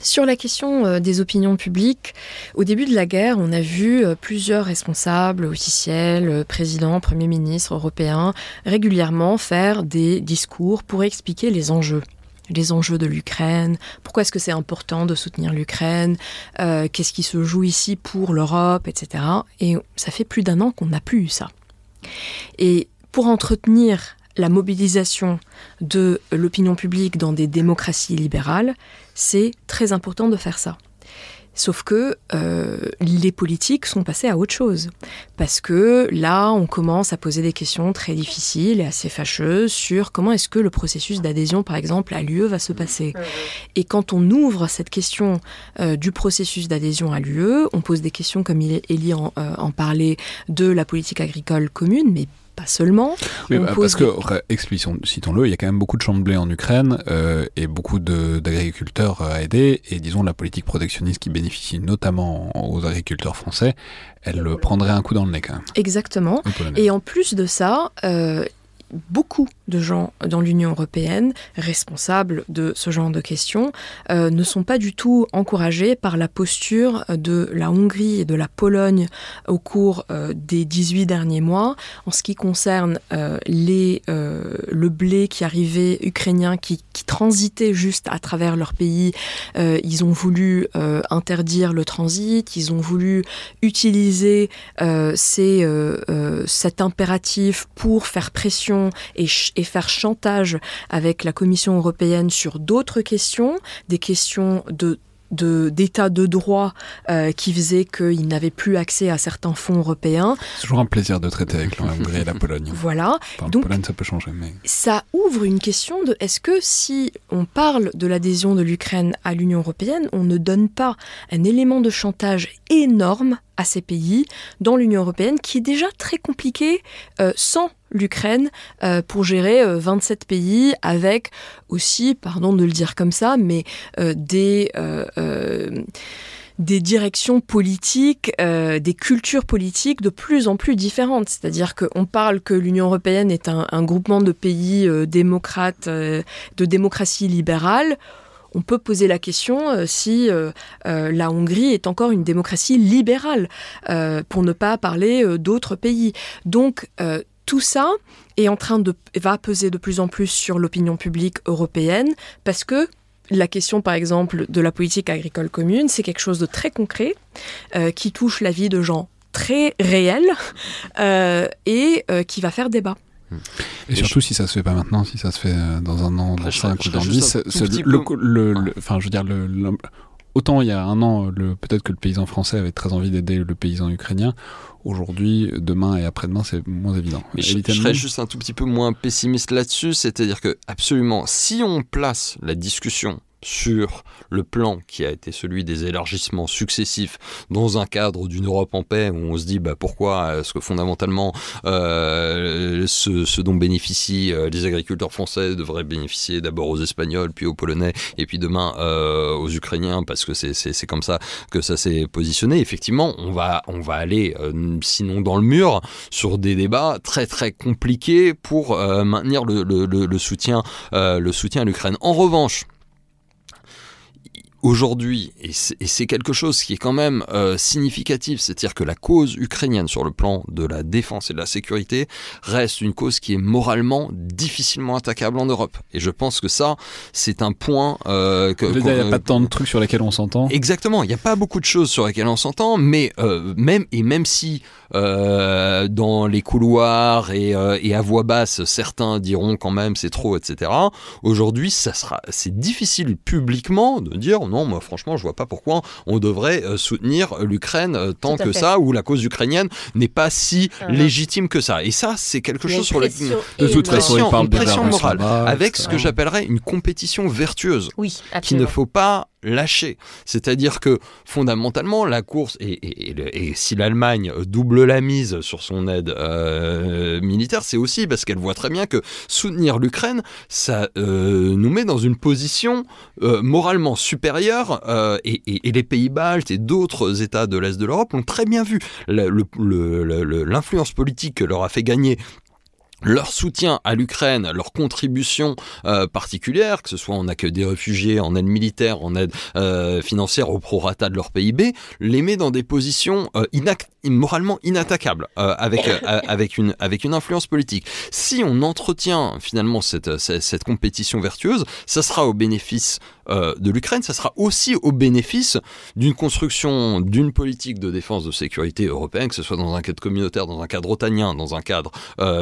Sur la question euh, des opinions publiques, au début de la guerre, on a vu euh, plusieurs responsables officiels, euh, présidents, premiers ministres européens, régulièrement faire des discours pour expliquer les enjeux les enjeux de l'Ukraine, pourquoi est-ce que c'est important de soutenir l'Ukraine, euh, qu'est-ce qui se joue ici pour l'Europe, etc. Et ça fait plus d'un an qu'on n'a plus eu ça. Et pour entretenir la mobilisation de l'opinion publique dans des démocraties libérales, c'est très important de faire ça. Sauf que euh, les politiques sont passés à autre chose. Parce que là, on commence à poser des questions très difficiles et assez fâcheuses sur comment est-ce que le processus d'adhésion, par exemple, à l'UE va se passer. Et quand on ouvre cette question euh, du processus d'adhésion à l'UE, on pose des questions, comme Elie en, euh, en parlait, de la politique agricole commune, mais pas seulement. Oui, bah, parce que, citons-le, il y a quand même beaucoup de champs de blé en Ukraine euh, et beaucoup d'agriculteurs à aider. Et disons, la politique protectionniste qui bénéficie notamment aux agriculteurs français, elle prendrait un coup dans le nez quand même. Exactement. Et en plus de ça, euh, beaucoup de gens dans l'Union européenne responsables de ce genre de questions euh, ne sont pas du tout encouragés par la posture de la Hongrie et de la Pologne au cours euh, des 18 derniers mois en ce qui concerne euh, les, le blé qui arrivait ukrainien, qui, transitait juste à travers leur pays. ils ont voulu interdire le transit, ils ont voulu utiliser cet impératif pour faire pression et, et faire chantage avec la Commission européenne sur d'autres questions, des questions de d'état de, droit euh, qui faisait qu'ils n'avaient plus accès à certains fonds européens. C'est toujours un plaisir de traiter avec la Hongrie et la Pologne. Voilà. Donc, Pologne, ça peut changer. Mais... Ça ouvre une question de est-ce que si on parle de l'adhésion de l'Ukraine à l'Union européenne, on ne donne pas un élément de chantage énorme à ces pays dans l'Union européenne qui est déjà très compliqué euh, sans l'Ukraine euh, pour gérer 27 euh, pays avec aussi, pardon de le dire comme ça, mais des des directions politiques, des cultures politiques de plus en plus différentes. C'est-à-dire qu'on parle que l'Union européenne est un, groupement de pays démocrates, de démocratie libérale on peut poser la question euh, si euh, euh, la Hongrie est encore une démocratie libérale, pour ne pas parler d'autres pays. Donc tout ça est en train de va peser de plus en plus sur l'opinion publique européenne parce que la question, par exemple, de la politique agricole commune, c'est quelque chose de très concret qui touche la vie de gens très réels et qui va faire débat. Et, surtout si ça se fait pas maintenant, si ça se fait euh, dans un an, dans cinq ou dans dix, le, enfin je veux dire le, autant il y a un an, peut-être que le paysan français avait très envie d'aider le paysan ukrainien. Aujourd'hui, demain et après-demain, c'est moins évident. Mais je, je, serais juste un tout petit peu moins pessimiste là-dessus, c'est-à-dire que absolument, si on place la discussion sur le plan qui a été celui des élargissements successifs dans un cadre d'une Europe en paix où on se dit bah, pourquoi est-ce que fondamentalement euh, ce, dont bénéficient euh, les agriculteurs français devrait bénéficier d'abord aux Espagnols puis aux Polonais et puis demain euh, aux Ukrainiens parce que c'est comme ça que ça s'est positionné. Effectivement on va, on va aller sinon dans le mur sur des débats très très compliqués pour maintenir le soutien, le soutien à l'Ukraine. En revanche aujourd'hui, et c'est quelque chose qui est quand même euh, significatif, c'est-à-dire que la cause ukrainienne sur le plan de la défense et de la sécurité reste une cause qui est moralement difficilement attaquable en Europe. Et je pense que ça, c'est un point euh, que... Il n'y a pas tant de trucs sur lesquels on s'entend. Exactement, il n'y a pas beaucoup de choses sur lesquelles on s'entend, mais euh, même, et même si euh, dans les couloirs et, euh, et, à voix basse, certains diront quand même c'est trop, etc. Aujourd'hui, ça sera, c'est difficile publiquement de dire non, moi franchement, je vois pas pourquoi on devrait euh, soutenir l'Ukraine tant que ça, ou la cause ukrainienne n'est pas si uh-huh. légitime que ça. Et ça, c'est quelque chose sur lequel de toute façon, il parle une pression morale, avec ce que j'appellerais une compétition vertueuse, oui, qu'il ne faut pas lâcher. C'est-à-dire que fondamentalement, la course, et, si l'Allemagne double la mise sur son aide euh, militaire, c'est aussi parce qu'elle voit très bien que soutenir l'Ukraine, ça euh, nous met dans une position euh, moralement supérieure, et, les pays baltes et d'autres États de l'Est de l'Europe l'ont très bien vu. L'influence politique que leur a fait gagner leur soutien à l'Ukraine, leur contribution euh, particulière, que ce soit en accueil des réfugiés, en aide militaire, en aide euh, financière au prorata de leur PIB, les met dans des positions euh, moralement inattaquables, avec, avec, une, avec une influence politique. Si on entretient finalement cette, cette, cette compétition vertueuse, ça sera au bénéfice de l'Ukraine, ça sera aussi au bénéfice d'une construction d'une politique de défense de sécurité européenne, que ce soit dans un cadre communautaire, dans un cadre otanien, dans un cadre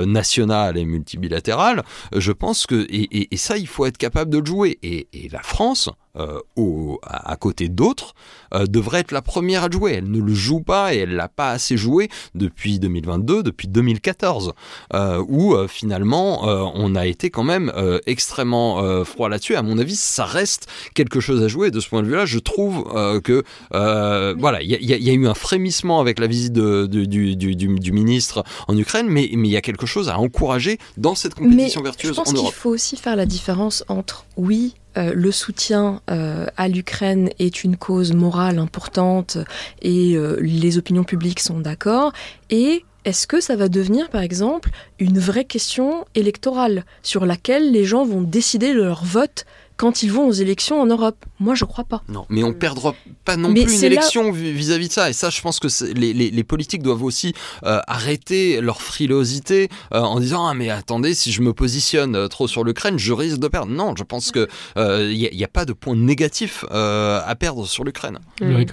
national, et multibilatérale, je pense que, et, ça, il faut être capable de le jouer. Et, la France, euh, au, à, côté d'autres, euh, devrait être la première à jouer. Elle ne le joue pas et elle l'a pas assez joué depuis 2022, depuis 2014, euh, où finalement on a été quand même extrêmement froid là-dessus. À mon avis, ça reste quelque chose à jouer. de ce point de vue-là, je trouve que voilà, il y, a eu un frémissement avec la visite du, du, ministre en Ukraine, mais il y a quelque chose à encourager dans cette compétition vertueuse en Europe. Je pense qu'il faut aussi faire la différence entre oui, euh, le soutien euh, à l'Ukraine est une cause morale importante et euh, les opinions publiques sont d'accord. Et est-ce que ça va devenir, par exemple, une vraie question électorale sur laquelle les gens vont décider de leur vote quand ils vont aux élections en Europe Moi, je crois pas. Non, mais on perdra pas non plus une élection vis-à-vis de ça. Et ça, je pense que les, les, politiques doivent aussi euh, arrêter leur frilosité euh, en disant ah mais attendez, si je me positionne euh, trop sur l'Ukraine, je risque de perdre. Non, je pense que il n'y a, pas de point négatif à perdre sur l'Ukraine. Mmh.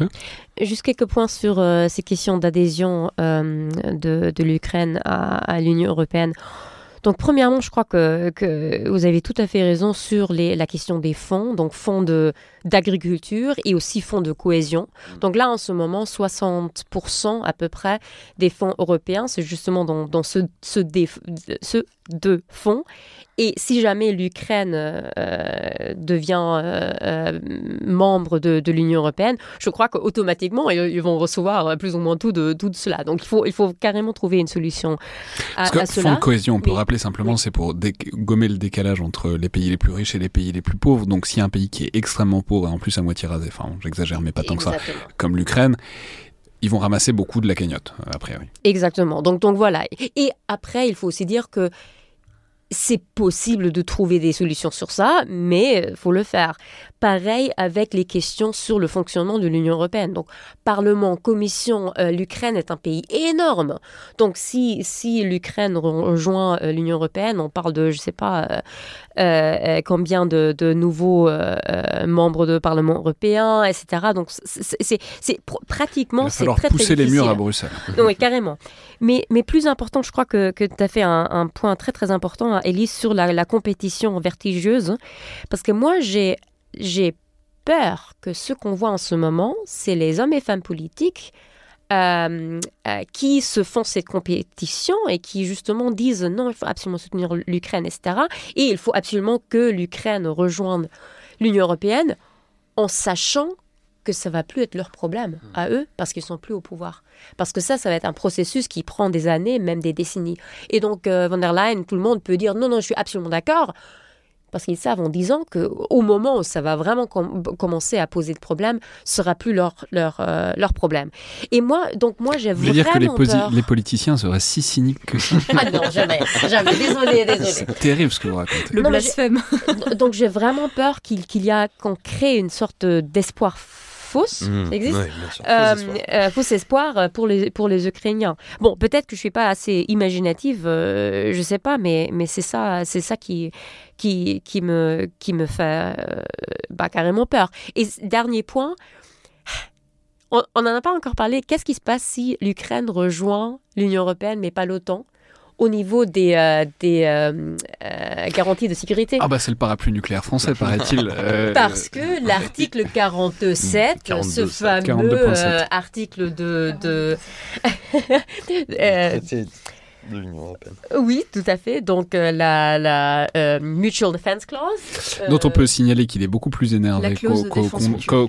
Juste quelques points sur ces questions d'adhésion de, de l'Ukraine à, à l'Union européenne. Donc, premièrement, je crois que, que, vous avez tout à fait raison sur les, la question des fonds, donc fonds d'agriculture et aussi fonds de cohésion. Mm. Donc là, en ce moment, 60% à peu près des fonds européens, c'est justement dans, dans ce, ce, ce deux fonds. Et si jamais l'Ukraine euh, devient euh, euh, membre de, de l'Union européenne, je crois qu'automatiquement, ils, vont recevoir plus ou moins tout de, tout cela. Donc il faut, il faut carrément trouver une solution à, Parce que, Fonds de cohésion, on peut rappeler simplement, c'est pour gommer le décalage entre les pays les plus riches et les pays les plus pauvres. Donc s'il y a un pays qui est extrêmement pauvre et en plus à moitié rasé, enfin j'exagère mais pas tant que ça, comme l'Ukraine, ils vont ramasser beaucoup de la cagnotte, a priori. Exactement. Donc, donc voilà. Et après, il faut aussi dire que c'est possible de trouver des solutions sur ça, mais il faut le faire. Pareil avec les questions sur le fonctionnement de l'Union européenne. Donc, Parlement, Commission, euh, l'Ukraine est un pays énorme. Donc, si, si l'Ukraine rejoint euh, l'Union européenne, on parle de, je ne sais pas, euh, combien de, de nouveaux membres de Parlement européen, etc. Donc, c'est pratiquement... Il va falloir pousser les murs à Bruxelles. oui, carrément. Mais, mais plus important, je crois que, que tu as fait un, un, point très, très important, Elise, sur la, la compétition vertigeuse. Parce que moi, j'ai j'ai peur que ce qu'on voit en ce moment, c'est les hommes et femmes politiques euh, euh, qui se font cette compétition et qui justement disent non, il faut absolument soutenir l'Ukraine, etc. Et il faut absolument que l'Ukraine rejoigne l'Union européenne en sachant que ça va plus être leur problème à eux parce qu'ils sont plus au pouvoir. Parce que ça, ça va être un processus qui prend des années, même des décennies. Et donc, euh, von der Leyen, tout le monde peut dire non, non, je suis absolument d'accord parce qu'ils savent en disant qu'au moment où ça va vraiment commencer à poser de problèmes, ce sera plus leur, leur, euh, leur problème. Et moi, donc moi, j'ai vraiment dire que les, peur... les, politiciens seraient si cyniques que ça Ah non, jamais, jamais. Désolé, désolé. C'est terrible ce que vous racontez. Le blasphème. donc j'ai vraiment peur qu'il y a qu'on crée une sorte d'espoir fausse, mmh, existe, euh, euh, faux espoir pour les, pour les Ukrainiens. Bon, peut-être que je suis pas assez imaginative, euh, je sais pas, mais, mais c'est ça, c'est ça qui, qui, qui, me, qui me fait bah, carrément peur. Et dernier point, on n'en a pas encore parlé, qu'est-ce qui se passe si l'Ukraine rejoint l'Union européenne mais pas l'OTAN? Au niveau des, euh, des euh, euh, garanties de sécurité. Ah bah c'est le parapluie nucléaire français, paraît-il. Parce que l'article 47, ce fameux article de... de de l'Union européenne. Oui, tout à fait. Donc euh, la, la euh, Mutual Defense Clause. Dont on peut signaler qu'il est beaucoup plus énervé.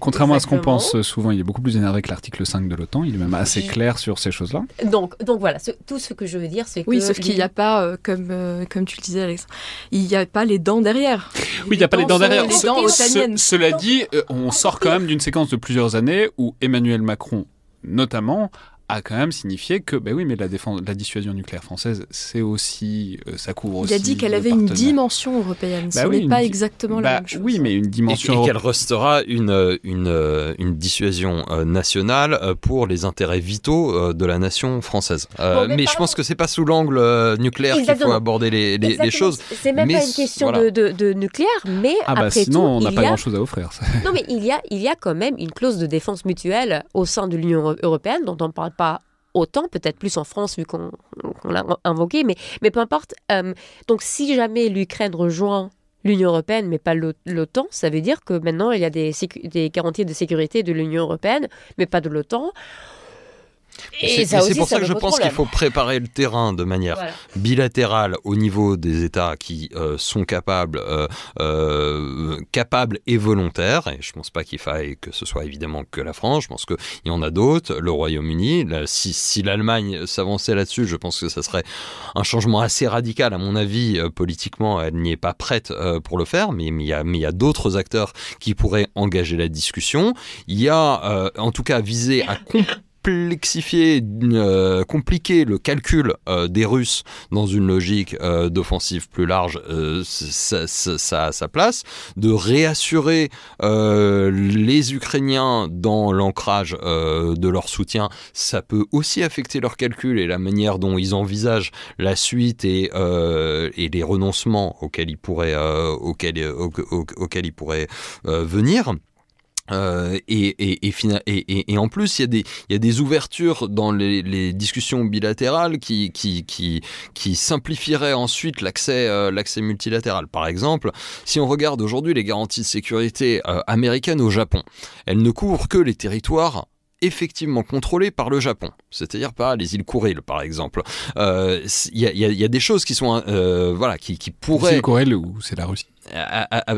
contrairement à ce qu'on pense souvent, il est beaucoup plus énervé que l'article 5 de l'OTAN. Il est même assez clair sur ces choses-là. Donc, donc voilà, tout ce que je veux dire, c'est que... Oui, sauf qu'il n'y a pas, euh, comme, comme tu le disais Alex, il n'y a pas les dents derrière. Oui, il n'y a pas les dents derrière. Les dents cela dit, on sort quand même d'une séquence de plusieurs années où Emmanuel Macron, notamment, a quand même signifié que, ben oui, mais la, défense, la dissuasion nucléaire française, c'est aussi, euh, ça couvre aussi. Il a dit qu'elle avait une dimension européenne. Bah Ce n'est pas exactement la bah même chose. Oui, mais une dimension. Et, qu'elle restera une, une, une dissuasion euh, nationale euh, pour les intérêts vitaux de la nation française. mais, je pense que c'est pas sous l'angle nucléaire qu'il faut aborder les, les, les choses. C'est même pas une question de, de, nucléaire, mais ah bah après sinon, tout, on n'a pas grand-chose à offrir. non, mais il y, a, il y a quand même une clause de défense mutuelle au sein de l'Union européenne dont on parle pas autant, peut-être plus en France vu qu'on l'a invoqué, mais, mais peu importe. Euh, donc si jamais l'Ukraine rejoint l'Union européenne, mais pas l'OTAN, ça veut dire que maintenant il y a des, des garanties de sécurité de l'Union européenne, mais pas de l'OTAN. Et c'est pour ça, que je pense qu'il faut préparer le terrain de manière bilatérale au niveau des États qui euh, sont capables, euh, euh, capables et volontaires. Et je ne pense pas qu'il faille que ce soit évidemment que la France. Je pense qu'il y en a d'autres. Le Royaume-Uni. Si, si l'Allemagne s'avançait là-dessus, je pense que ça serait un changement assez radical. À mon avis, politiquement, elle n'y est pas prête pour le faire. Mais, mais il y a, a d'autres acteurs qui pourraient engager la discussion. Il y a, en tout cas, visé à complexifier, euh, compliquer le calcul euh, des Russes dans une logique euh, d'offensive plus large, ça, ça, a sa place. De réassurer les Ukrainiens dans l'ancrage de leur soutien, ça peut aussi affecter leur calcul et la manière dont ils envisagent la suite et, et les renoncements auxquels ils pourraient, auxquels, auxquels ils pourraient venir. Euh, et, et, et, et, en plus, il y, a des, il y a des ouvertures dans les, les discussions bilatérales qui, qui, qui, qui simplifieraient ensuite l'accès euh, l'accès multilatéral. Par exemple, si on regarde aujourd'hui les garanties de sécurité euh, américaines au Japon, elles ne couvrent que les territoires effectivement contrôlés par le Japon, c'est-à-dire par les îles Kuril par exemple. Il y, a, y, a, des choses qui sont voilà qui, qui pourraient. Les îles Kuril ou c'est la Russie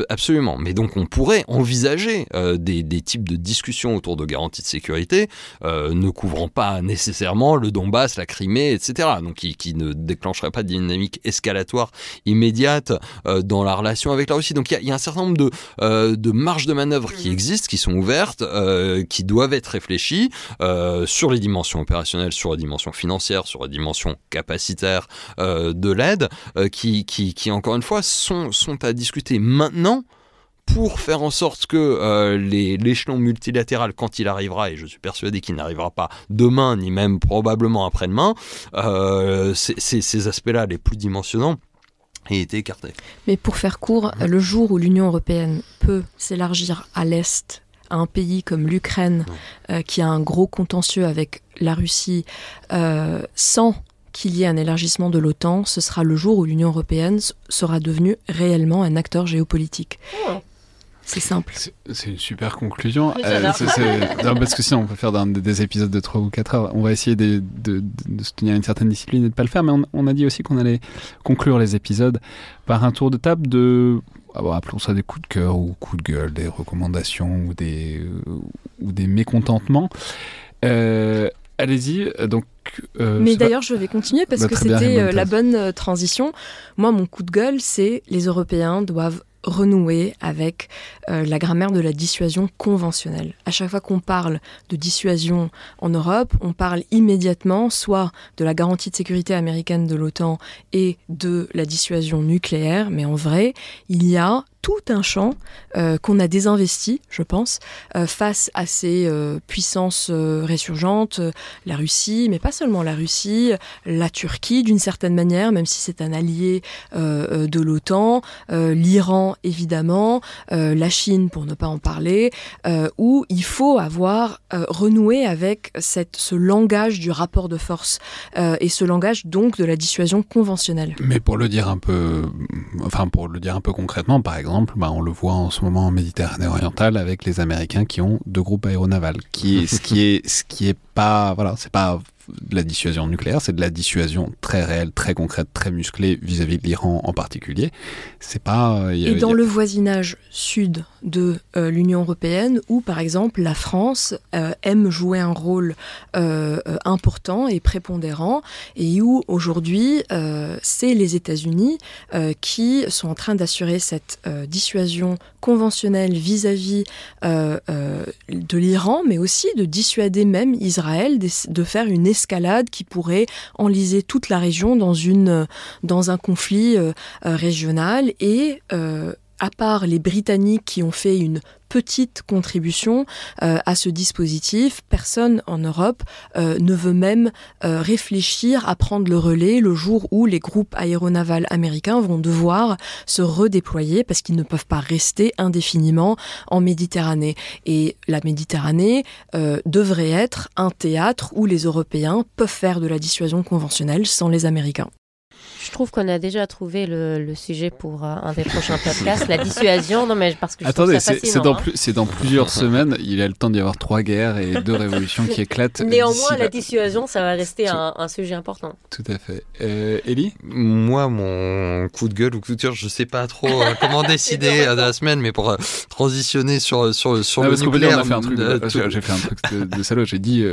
Absolument. Mais donc on pourrait envisager euh, des, types de discussions autour de garanties de sécurité euh, ne couvrant pas nécessairement le Donbass, la Crimée, etc. Donc qui, ne déclencherait pas de dynamique escalatoire immédiate euh, dans la relation avec la Russie. Donc il y, a un certain nombre de, de marges de manœuvre qui mhm. existent, qui sont ouvertes, qui doivent être réfléchies sur les dimensions opérationnelles, sur la dimension financière, sur la dimension capacitaire de l'aide, qui, qui, qui, encore une fois sont, sont à discuter maintenant pour faire en sorte que euh, l'échelon multilatéral, quand il arrivera, et je suis persuadé qu'il n'arrivera pas demain, ni même probablement après-demain, euh, ces aspects-là les plus dimensionnants aient été écartés. Mais pour faire court, le jour où l'Union européenne peut s'élargir à l'Est, à un pays comme l'Ukraine, euh, qui a un gros contentieux avec la Russie, sans qu'il y ait un élargissement de l'OTAN, ce sera le jour où l'Union européenne sera devenue réellement un acteur géopolitique. Oh. C'est simple. C'est une super conclusion. Euh, parce que sinon, on peut faire des épisodes de 3 ou 4 heures. On va essayer de, se tenir à une certaine discipline et de ne pas le faire. Mais on, a dit aussi qu'on allait conclure les épisodes par un tour de table de. Ah appelons ça des coups de cœur ou coups de gueule, des recommandations ou des, ou des mécontentements. Euh, allez-y. Donc, euh, Mais d'ailleurs, je vais continuer parce bah, que c'était la bonne transition. Moi, mon coup de gueule, c'est les Européens doivent renouer avec euh, la grammaire de la dissuasion conventionnelle. À chaque fois qu'on parle de dissuasion en Europe, on parle immédiatement soit de la garantie de sécurité américaine de l'OTAN et de la dissuasion nucléaire, mais en vrai, il y a tout un champ euh, qu'on a désinvesti, je pense, euh, face à ces euh, puissances résurgentes, la Russie, mais pas seulement la Russie, la Turquie d'une certaine manière, même si c'est un allié de l'OTAN, l'Iran évidemment, la Chine pour ne pas en parler, où il faut avoir renoué avec cette, ce langage du rapport de force et ce langage donc de la dissuasion conventionnelle. Mais pour le dire un peu, enfin pour le dire un peu concrètement, par exemple bah, on le voit en ce moment en Méditerranée orientale avec les Américains qui ont deux groupes aéronavals, qui ce ce qui est pas, voilà, c'est pas de la dissuasion nucléaire, c'est de la dissuasion très réelle, très concrète, très musclée vis-à-vis de l'Iran en particulier. C'est pas. Euh, et dans le voisinage sud de euh, l'Union européenne, où par exemple la France euh, aime jouer un rôle important et prépondérant, et où aujourd'hui c'est les États-Unis qui sont en train d'assurer cette dissuasion conventionnelle vis-à-vis de l'Iran, mais aussi de dissuader même Israël de faire une escalade qui pourrait enliser toute la région dans, une, dans un conflit euh, euh, régional. Et euh, à part les Britanniques qui ont fait une petite contribution à ce dispositif, personne en Europe ne veut même réfléchir à prendre le relais le jour où les groupes aéronavals américains vont devoir se redéployer parce qu'ils ne peuvent pas rester indéfiniment en Méditerranée. Et la Méditerranée devrait être un théâtre où les Européens peuvent faire de la dissuasion conventionnelle sans les Américains. Je trouve qu'on a déjà trouvé le, sujet pour euh, un des prochains podcasts, la dissuasion. Non, mais parce que Attendez, c'est dans, hein. dans, plusieurs semaines. Il y a le temps d'y avoir trois guerres et deux révolutions qui éclatent. Néanmoins, la dissuasion, ça va rester un, sujet important. Tout à fait. Euh, Ellie? Moi, mon coup de gueule ou coup de cœur, je sais pas trop euh, comment décider de la semaine, mais pour transitionner sur, sur, sur le nucléaire. J'ai fait un truc de, de salaud. J'ai dit,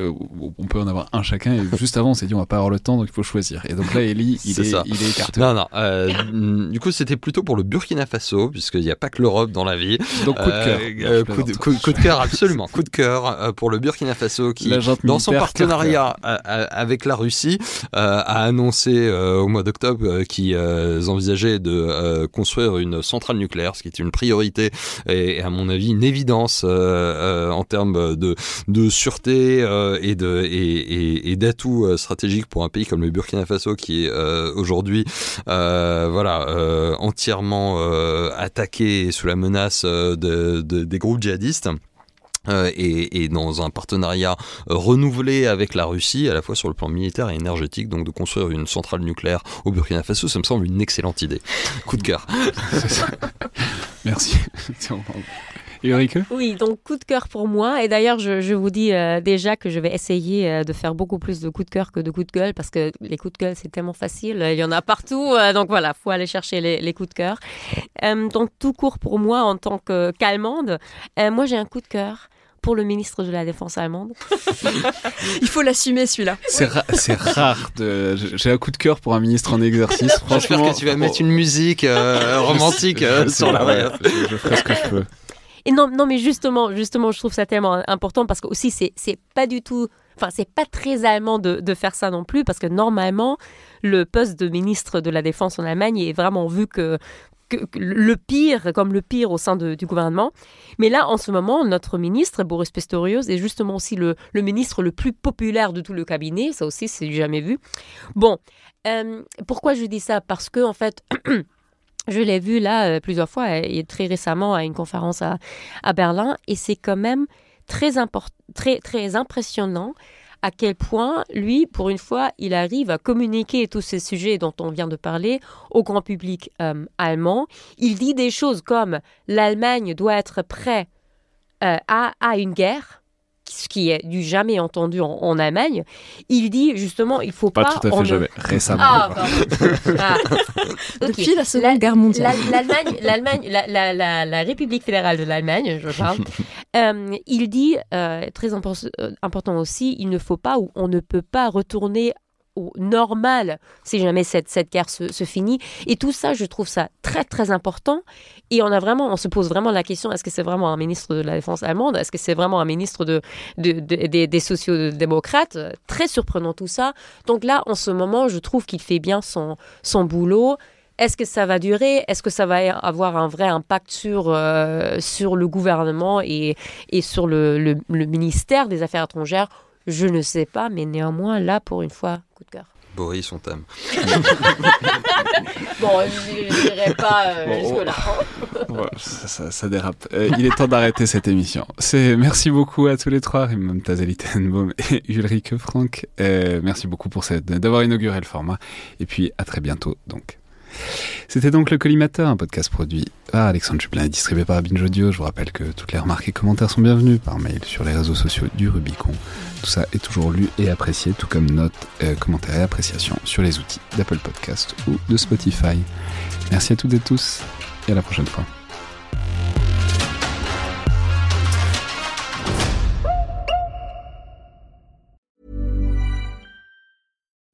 on peut en avoir un chacun. Et juste avant, on s'est dit, on va pas avoir le temps, donc il faut choisir. Et donc là, Ellie, il est, il non, non. Euh, du coup, c'était plutôt pour le Burkina Faso, puisqu'il n'y a pas que l'Europe dans la vie. Donc, coup de cœur. Euh, euh, coup, de, cœur, absolument. coup de cœur pour le Burkina Faso qui, dans son partenariat avec la Russie, a annoncé au mois d'octobre qu'ils envisageaient de construire une centrale nucléaire, ce qui est une priorité et, à mon avis une évidence en termes de, de sûreté et de et, et d'atouts stratégiques pour un pays comme le Burkina Faso qui est aujourd'hui euh, voilà, euh, entièrement euh, attaqué sous la menace des groupes djihadistes. et, dans un partenariat renouvelé avec la Russie, à la fois sur le plan militaire et énergétique, donc de construire une centrale nucléaire au Burkina Faso, ça me semble une excellente idée. Coup de cœur. Merci. Oui, donc coup de cœur pour moi. Et d'ailleurs, je, vous dis euh, déjà que je vais essayer euh, de faire beaucoup plus de coups de cœur que de coups de gueule parce que les coups de gueule, c'est tellement facile. Il y en a partout. Euh, donc voilà, faut aller chercher les, coups de cœur. donc tout court pour moi en tant que qu'allemande. moi, j'ai un coup de cœur pour le ministre de la Défense allemande. Il faut l'assumer celui-là. C'est rare. De... J'ai un coup de cœur pour un ministre en exercice. Franchement, J'espère que tu vas mettre une musique romantique sur la. je ferai ce que je peux. Et non, non, mais justement, justement, je trouve ça tellement important parce que aussi, c'est, c'est pas du tout, enfin, c'est pas très allemand de, faire ça non plus parce que normalement, le poste de ministre de la Défense en Allemagne est vraiment vu que, le pire, comme le pire au sein du gouvernement. Mais là, en ce moment, notre ministre, Boris Pistorius, est justement aussi le, le ministre le plus populaire de tout le cabinet. Ça aussi, c'est jamais vu. Bon, euh, pourquoi je dis ça? Parce que, en fait, Je l'ai vu là euh, plusieurs fois et très récemment à une conférence à, Berlin et c'est quand même très, très, impressionnant à quel point, lui, pour une fois, il arrive à communiquer tous ces sujets dont on vient de parler au grand public euh, allemand. Il dit des choses comme l'Allemagne doit être prête euh, à, à une guerre ce qui est du jamais entendu en, Allemagne, il dit justement il faut pas. Pas tout à fait jamais, récemment. Ah, ah. Depuis la Seconde Guerre mondiale. L'Allemagne, l'Allemagne, la, la, la, République fédérale de l'Allemagne, je parle, euh, il dit euh, très euh, important aussi, il ne faut pas ou on ne peut pas retourner normal si jamais cette, cette guerre se, finit. Et tout ça, je trouve ça très, très important. Et on a vraiment, on se pose vraiment la question, est-ce que c'est vraiment un ministre de la Défense allemande? Est-ce que c'est vraiment un ministre de, des, des sociodémocrates? Très surprenant tout ça. Donc là, en ce moment, je trouve qu'il fait bien son, son boulot. Est-ce que ça va durer? Est-ce que ça va avoir un vrai impact sur, euh, sur le gouvernement et, et sur le, le ministère des Affaires étrangères? Je ne sais pas, mais néanmoins, là, pour une fois, coup de cœur. Boris, on t'aime. bon, je n'irai pas euh, jusque-là. ça, dérape. Euh, il est temps d'arrêter cette émission. C'est Merci beaucoup à tous les trois, Rimam Tazeli Tenbaum et Ulrike Franck. Euh, merci beaucoup pour d'avoir inauguré le format. Et puis, à très bientôt, donc. C'était donc le Collimateur, un podcast produit par Alexandre Jublin et distribué par Binge Audio. Je vous rappelle que toutes les remarques et commentaires sont bienvenus par mail sur les réseaux sociaux du Rubicon. Tout ça est toujours lu et apprécié, tout comme notes, euh, commentaires et appréciations sur les outils d'Apple Podcast ou de Spotify. Merci à toutes et tous et à la prochaine fois.